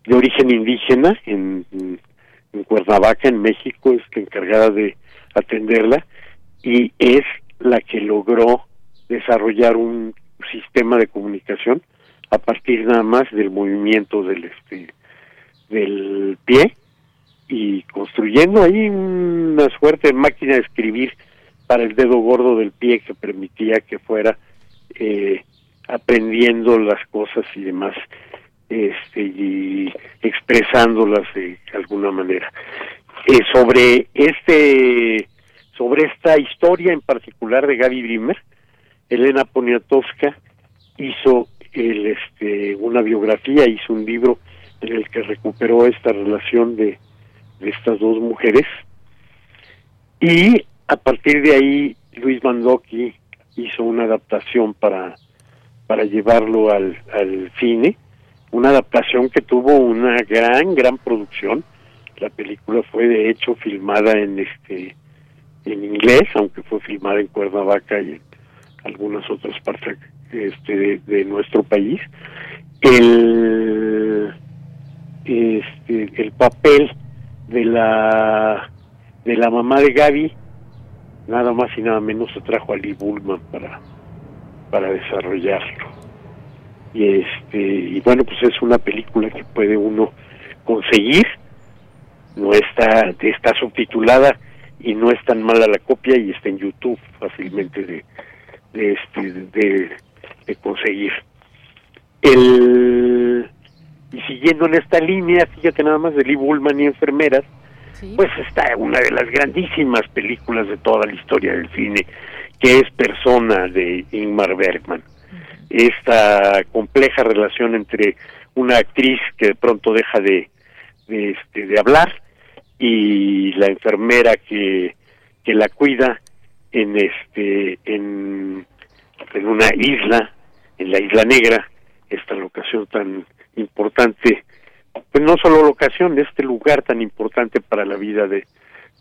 de origen indígena en, en Cuernavaca, en México, es la encargada de atenderla y es la que logró desarrollar un sistema de comunicación a partir nada más del movimiento del este del pie y construyendo ahí una suerte de máquina de escribir para el dedo gordo del pie que permitía que fuera eh, aprendiendo las cosas y demás este y expresándolas de alguna manera. Eh, sobre este sobre esta historia en particular de Gaby Brimmer Elena Poniatowska hizo el este una biografía hizo un libro en el que recuperó esta relación de, de estas dos mujeres. Y a partir de ahí Luis Mandoki hizo una adaptación para para llevarlo al, al cine, una adaptación que tuvo una gran, gran producción. La película fue de hecho filmada en este en inglés, aunque fue filmada en Cuernavaca y en algunas otras partes este, de, nuestro país. El este, el papel de la de la mamá de Gaby, nada más y nada menos se trajo a Lee Bullman para, para desarrollarlo. Y este, y bueno, pues es una película que puede uno conseguir, no está, está subtitulada y no es tan mala la copia y está en YouTube fácilmente de, de este de, de conseguir. El y siguiendo en esta línea, fíjate nada más de Lee Bullman y enfermeras, pues está una de las grandísimas películas de toda la historia del cine, que es Persona de Ingmar Bergman. Esta compleja relación entre una actriz que de pronto deja de, de, este, de hablar y la enfermera que, que la cuida en este en, en una isla en la isla negra esta locación tan importante pues no solo locación este lugar tan importante para la vida de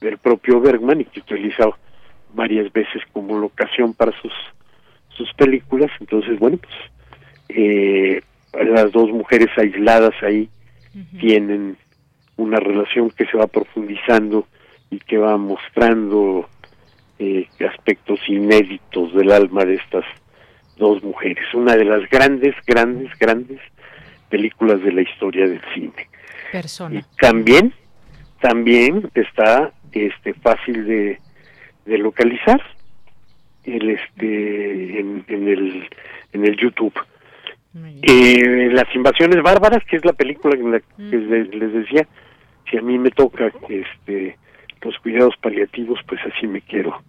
del propio Bergman y que utiliza varias veces como locación para sus sus películas entonces bueno pues eh, las dos mujeres aisladas ahí tienen una relación que se va profundizando y que va mostrando eh, aspectos inéditos del alma de estas dos mujeres. Una de las grandes, grandes, grandes películas de la historia del cine. Persona. Y también, también está este fácil de, de localizar el este en, en el en el YouTube. Eh, las invasiones bárbaras, que es la película en la que les, les decía, si a mí me toca este los cuidados paliativos, pues así me quiero,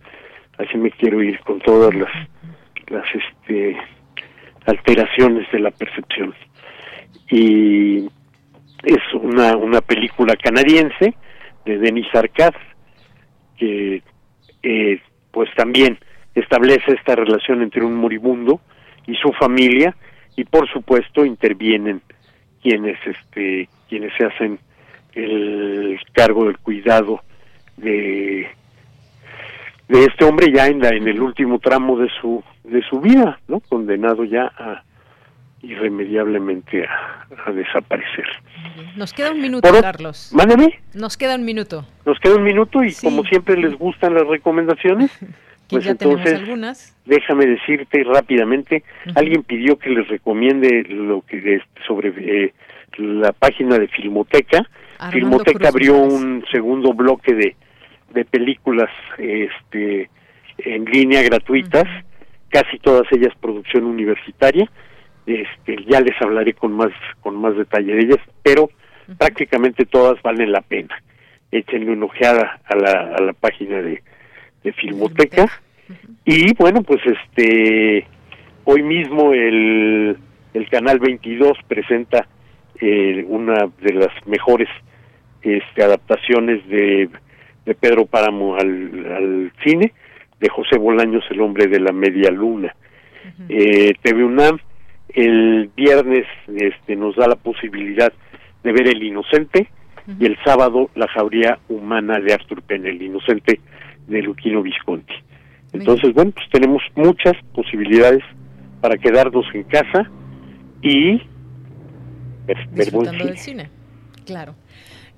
así me quiero ir con todas las las este alteraciones de la percepción. Y es una una película canadiense de Denis Arcad que eh, pues también establece esta relación entre un moribundo y su familia y por supuesto intervienen quienes este quienes se hacen el cargo del cuidado de de este hombre ya en la en el último tramo de su de su vida no condenado ya a irremediablemente a, a desaparecer. Nos queda un minuto, Por Carlos. mándeme Nos queda un minuto. nos queda un minuto y como siempre les gustan las recomendaciones <laughs> pues ya entonces algunas. déjame decirte rápidamente alguien pidió que les recomiende lo que es sobre eh, la página de Filmoteca. Armando Filmoteca Cruz abrió un segundo bloque de, de películas este en línea gratuitas casi todas ellas producción universitaria este ya les hablaré con más con más detalle de ellas pero prácticamente todas valen la pena. Échenle una ojeada a la, a la página de, de Filmoteca. Y bueno pues este hoy mismo el, el canal 22 presenta eh, una de las mejores este, adaptaciones de, de Pedro Páramo al, al cine de José Bolaños el hombre de la media luna. Eh, TV UNAM el viernes este nos da la posibilidad de ver El Inocente y el sábado La jauría humana de Arthur Penn, El Inocente de Luquino Visconti. Entonces, bueno, pues tenemos muchas posibilidades para quedarnos en casa y ver, ver buen Disfrutando del cine. cine. Claro.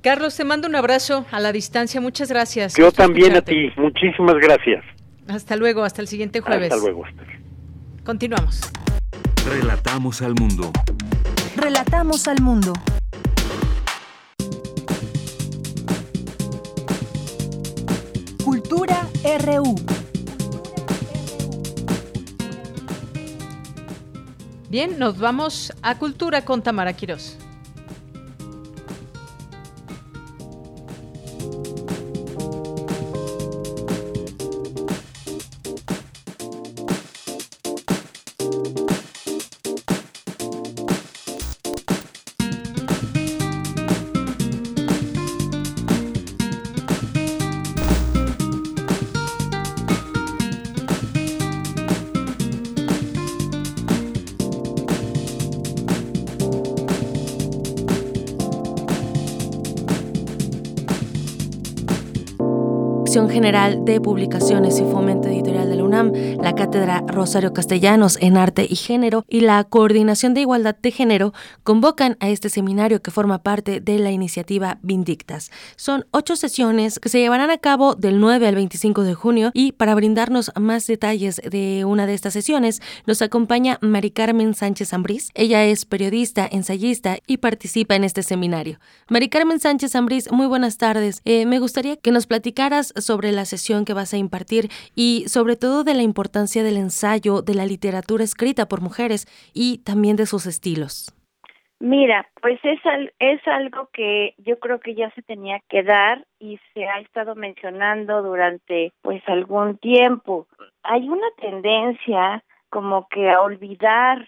Carlos, te mando un abrazo a la distancia. Muchas gracias. Yo también a ti, muchísimas gracias. Hasta luego, hasta el siguiente jueves. Hasta luego. Continuamos. Relatamos al mundo. Relatamos al mundo. Cultura RU. Bien, nos vamos a Cultura con Tamara Quirós. General de Publicaciones y Fomento Editorial La Cátedra Rosario Castellanos en Arte y Género y la Coordinación de Igualdad de Género convocan a este seminario que forma parte de la iniciativa Vindictas. Son ocho sesiones que se llevarán a cabo del 9 al 25 de junio y para brindarnos más detalles de una de estas sesiones nos acompaña Mari Carmen Sánchez Ambrís. Ella es periodista, ensayista y participa en este seminario. Mari Carmen Sánchez Ambrís, muy buenas tardes. Eh, me gustaría que nos platicaras sobre la sesión que vas a impartir y sobre todo de la importancia del ensayo, de la literatura escrita por mujeres y también de sus estilos. Mira, pues es, es algo que yo creo que ya se tenía que dar y se ha estado mencionando durante pues algún tiempo. Hay una tendencia como que a olvidar,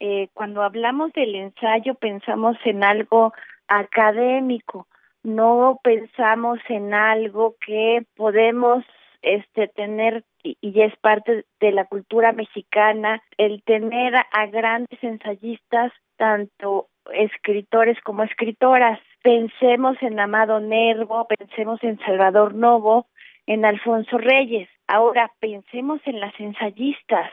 eh, cuando hablamos del ensayo pensamos en algo académico, no pensamos en algo que podemos este tener y, ya es parte de la cultura mexicana el tener a grandes ensayistas tanto escritores como escritoras. Pensemos en Amado Nervo, pensemos en Salvador Novo, en Alfonso Reyes. Ahora pensemos en las ensayistas.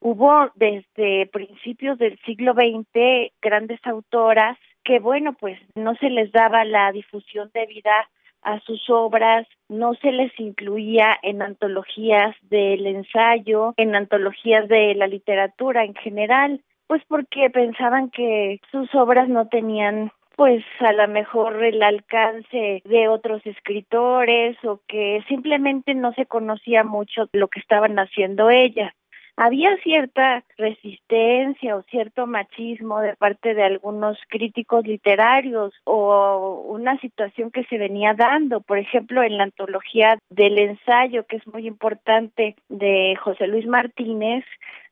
Hubo desde principios del siglo XX grandes autoras que, bueno, pues no se les daba la difusión debida a sus obras, no se les incluía en antologías del ensayo, en antologías de la literatura en general, pues porque pensaban que sus obras no tenían pues a lo mejor el alcance de otros escritores o que simplemente no se conocía mucho lo que estaban haciendo ellas había cierta resistencia o cierto machismo de parte de algunos críticos literarios o una situación que se venía dando, por ejemplo, en la antología del ensayo, que es muy importante, de José Luis Martínez,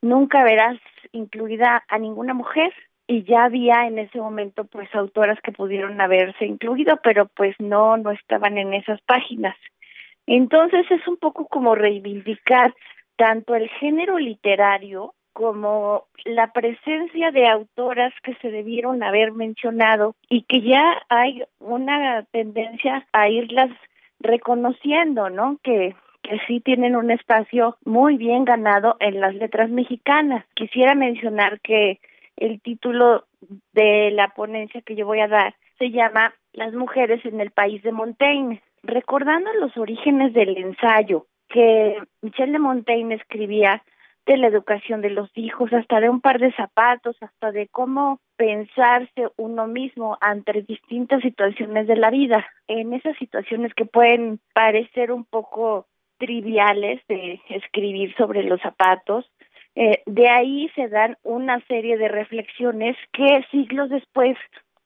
nunca verás incluida a ninguna mujer y ya había en ese momento pues autoras que pudieron haberse incluido, pero pues no, no estaban en esas páginas. Entonces es un poco como reivindicar tanto el género literario como la presencia de autoras que se debieron haber mencionado y que ya hay una tendencia a irlas reconociendo, ¿no? Que que sí tienen un espacio muy bien ganado en las letras mexicanas. Quisiera mencionar que el título de la ponencia que yo voy a dar se llama Las mujeres en el país de Montaigne, recordando los orígenes del ensayo que Michel de Montaigne escribía de la educación de los hijos, hasta de un par de zapatos, hasta de cómo pensarse uno mismo ante distintas situaciones de la vida. En esas situaciones que pueden parecer un poco triviales de escribir sobre los zapatos, eh, de ahí se dan una serie de reflexiones que siglos después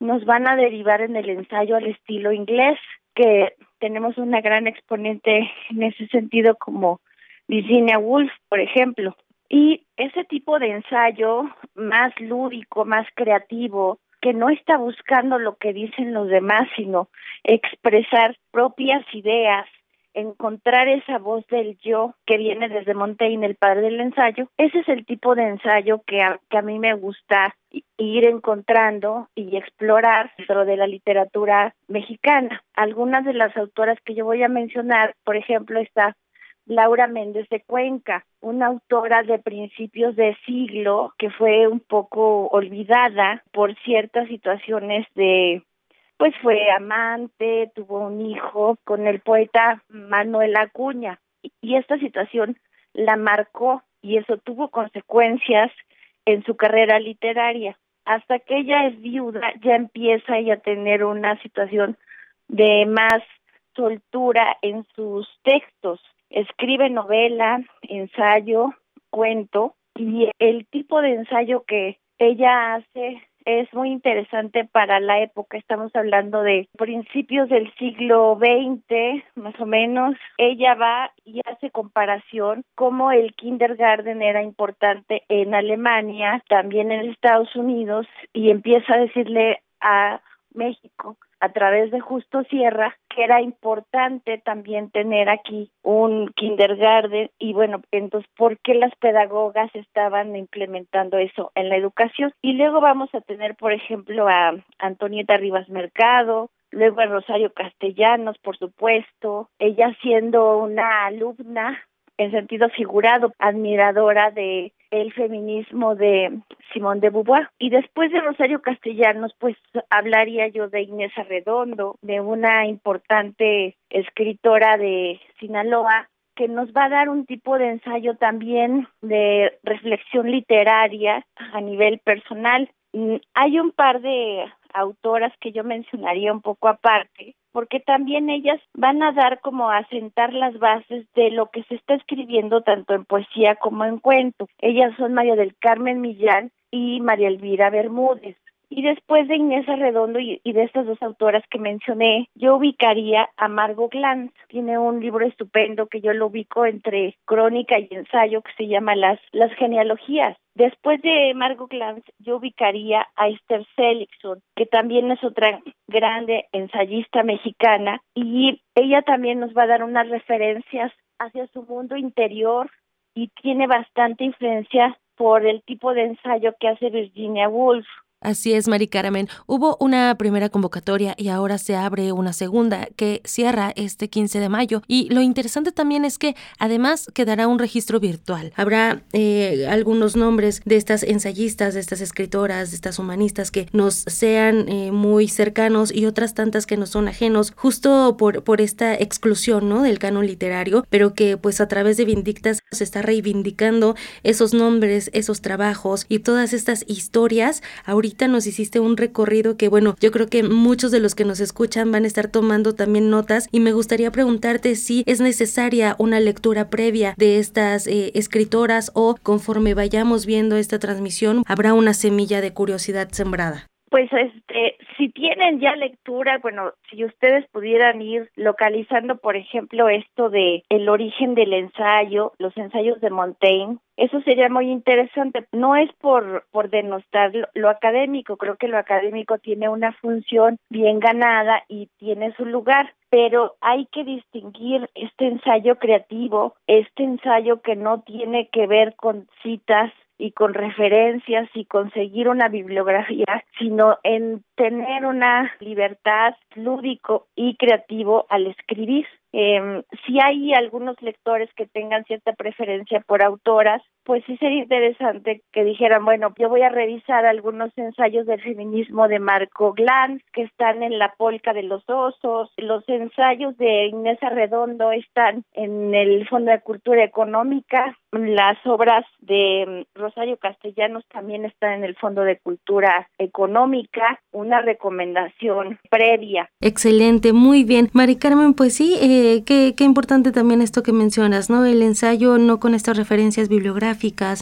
nos van a derivar en el ensayo al estilo inglés, que tenemos una gran exponente en ese sentido como Virginia Woolf, por ejemplo. Y ese tipo de ensayo más lúdico, más creativo, que no está buscando lo que dicen los demás, sino expresar propias ideas, encontrar esa voz del yo que viene desde Montaigne, el padre del ensayo, ese es el tipo de ensayo que a, que a mí me gusta ir encontrando y explorar dentro de la literatura mexicana. Algunas de las autoras que yo voy a mencionar, por ejemplo, está Laura Méndez de Cuenca, una autora de principios de siglo que fue un poco olvidada por ciertas situaciones de pues fue amante, tuvo un hijo con el poeta Manuel Acuña y esta situación la marcó y eso tuvo consecuencias en su carrera literaria. Hasta que ella es viuda, ya empieza ella a tener una situación de más soltura en sus textos. Escribe novela, ensayo, cuento, y el tipo de ensayo que ella hace es muy interesante para la época. Estamos hablando de principios del siglo XX, más o menos. Ella va y hace comparación cómo el kindergarten era importante en Alemania, también en Estados Unidos, y empieza a decirle a México a través de Justo Sierra que era importante también tener aquí un kindergarten y bueno, entonces, ¿por qué las pedagogas estaban implementando eso en la educación? Y luego vamos a tener, por ejemplo, a Antonieta Rivas Mercado, luego a Rosario Castellanos, por supuesto, ella siendo una alumna en sentido figurado, admiradora de el feminismo de Simón de Beauvoir. Y después de Rosario Castellanos, pues hablaría yo de Inés Arredondo, de una importante escritora de Sinaloa, que nos va a dar un tipo de ensayo también de reflexión literaria a nivel personal. Hay un par de autoras que yo mencionaría un poco aparte, porque también ellas van a dar como a sentar las bases de lo que se está escribiendo tanto en poesía como en cuento. Ellas son María del Carmen Millán y María Elvira Bermúdez. Y después de Inés Arredondo y, de estas dos autoras que mencioné, yo ubicaría a Margot Glantz. Tiene un libro estupendo que yo lo ubico entre crónica y ensayo que se llama Las, las genealogías. Después de Margot Glantz, yo ubicaría a Esther Seligson, que también es otra grande ensayista mexicana, y ella también nos va a dar unas referencias hacia su mundo interior y tiene bastante influencia por el tipo de ensayo que hace Virginia Woolf. Así es, Mari Carmen. Hubo una primera convocatoria y ahora se abre una segunda que cierra este 15 de mayo. Y lo interesante también es que además quedará un registro virtual. Habrá eh, algunos nombres de estas ensayistas, de estas escritoras, de estas humanistas que nos sean eh, muy cercanos y otras tantas que nos son ajenos, justo por, por esta exclusión ¿no? del canon literario, pero que pues a través de Vindictas se está reivindicando esos nombres, esos trabajos y todas estas historias ahorita nos hiciste un recorrido que, bueno, yo creo que muchos de los que nos escuchan van a estar tomando también notas y me gustaría preguntarte si es necesaria una lectura previa de estas eh, escritoras o conforme vayamos viendo esta transmisión habrá una semilla de curiosidad sembrada. Pues este, si tienen ya lectura, bueno, si ustedes pudieran ir localizando, por ejemplo, esto de el origen del ensayo, los ensayos de Montaigne, eso sería muy interesante. No es por, por denostar lo, académico, creo que lo académico tiene una función bien ganada y tiene su lugar, pero hay que distinguir este ensayo creativo, este ensayo que no tiene que ver con citas y con referencias y conseguir una bibliografía, sino en tener una libertad lúdico y creativo al escribir. Eh, si hay algunos lectores que tengan cierta preferencia por autoras, pues sí sería interesante que dijeran, bueno, yo voy a revisar algunos ensayos del feminismo de Marco Glantz que están en La Polca de los Osos, los ensayos de Inés Arredondo están en el Fondo de Cultura Económica, las obras de Rosario Castellanos también están en el Fondo de Cultura Económica, una recomendación previa. Excelente, muy bien. Mari Carmen, pues sí, eh, qué, importante también esto que mencionas, ¿no? El ensayo no con estas referencias bibliográficas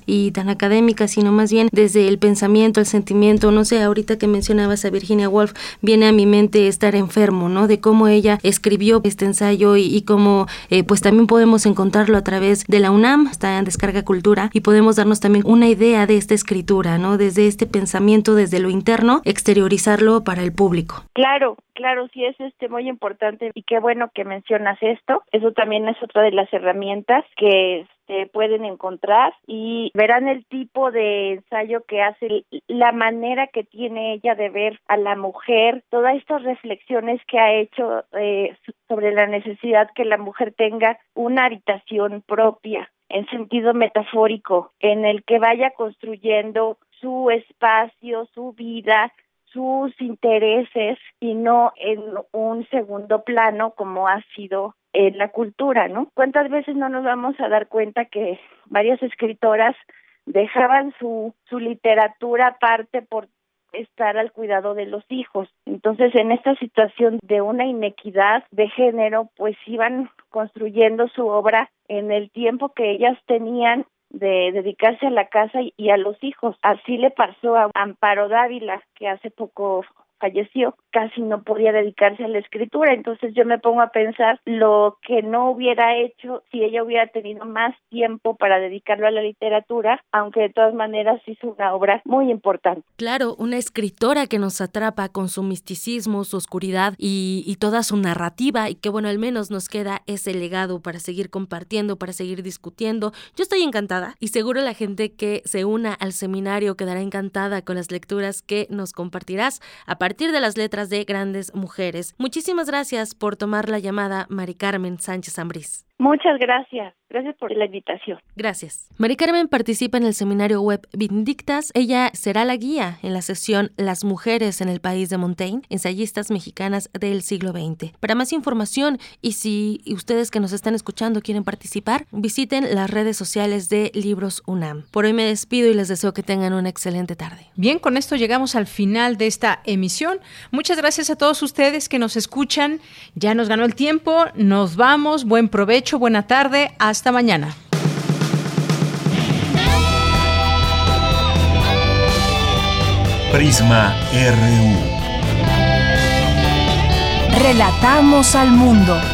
y tan académicas, sino más bien desde el pensamiento, el sentimiento, no sé, ahorita que mencionabas a Virginia Woolf, viene a mi mente estar enfermo, ¿no? De cómo ella escribió este ensayo y, cómo eh, pues también podemos encontrarlo a través de la UNAM, está en Descarga Cultura, y podemos darnos también una idea de esta escritura, ¿no? Desde este pensamiento, desde lo interno, exteriorizarlo para el público. Claro, Claro, sí es este muy importante y qué bueno que mencionas esto. Eso también es otra de las herramientas que este, pueden encontrar y verán el tipo de ensayo que hace, la manera que tiene ella de ver a la mujer, todas estas reflexiones que ha hecho eh, sobre la necesidad que la mujer tenga una habitación propia en sentido metafórico, en el que vaya construyendo su espacio, su vida, sus intereses y no en un segundo plano como ha sido en la cultura, ¿no? ¿Cuántas veces no nos vamos a dar cuenta que varias escritoras dejaban su, su literatura aparte por estar al cuidado de los hijos. Entonces, en esta situación de una inequidad de género, pues iban construyendo su obra en el tiempo que ellas tenían de dedicarse a la casa y a los hijos. Así le pasó a Amparo Dávila, que hace poco falleció, casi no podía dedicarse a la escritura. Entonces yo me pongo a pensar lo que no hubiera hecho si ella hubiera tenido más tiempo para dedicarlo a la literatura, aunque de todas maneras hizo una obra muy importante. Claro, una escritora que nos atrapa con su misticismo, su oscuridad y, y toda su narrativa y que bueno, al menos nos queda ese legado para seguir compartiendo, para seguir discutiendo. Yo estoy encantada y seguro la gente que se una al seminario quedará encantada con las lecturas que nos compartirás. Aparte partir de las letras de grandes mujeres. Muchísimas gracias por tomar la llamada, Mari Carmen Sánchez Ambrís. Muchas gracias. Gracias por la invitación. Gracias. Mari Carmen participa en el seminario web Vindictas. Ella será la guía en la sesión Las mujeres en el país de Montaigne, ensayistas mexicanas del siglo XX. Para más información y si ustedes que nos están escuchando quieren participar, visiten las redes sociales de Libros UNAM. Por hoy me despido y les deseo que tengan una excelente tarde. Bien, con esto llegamos al final de esta emisión. Muchas gracias a todos ustedes que nos escuchan. Ya nos ganó el tiempo. Nos vamos. Buen provecho buena tarde, hasta mañana. Prisma RU. Relatamos al mundo.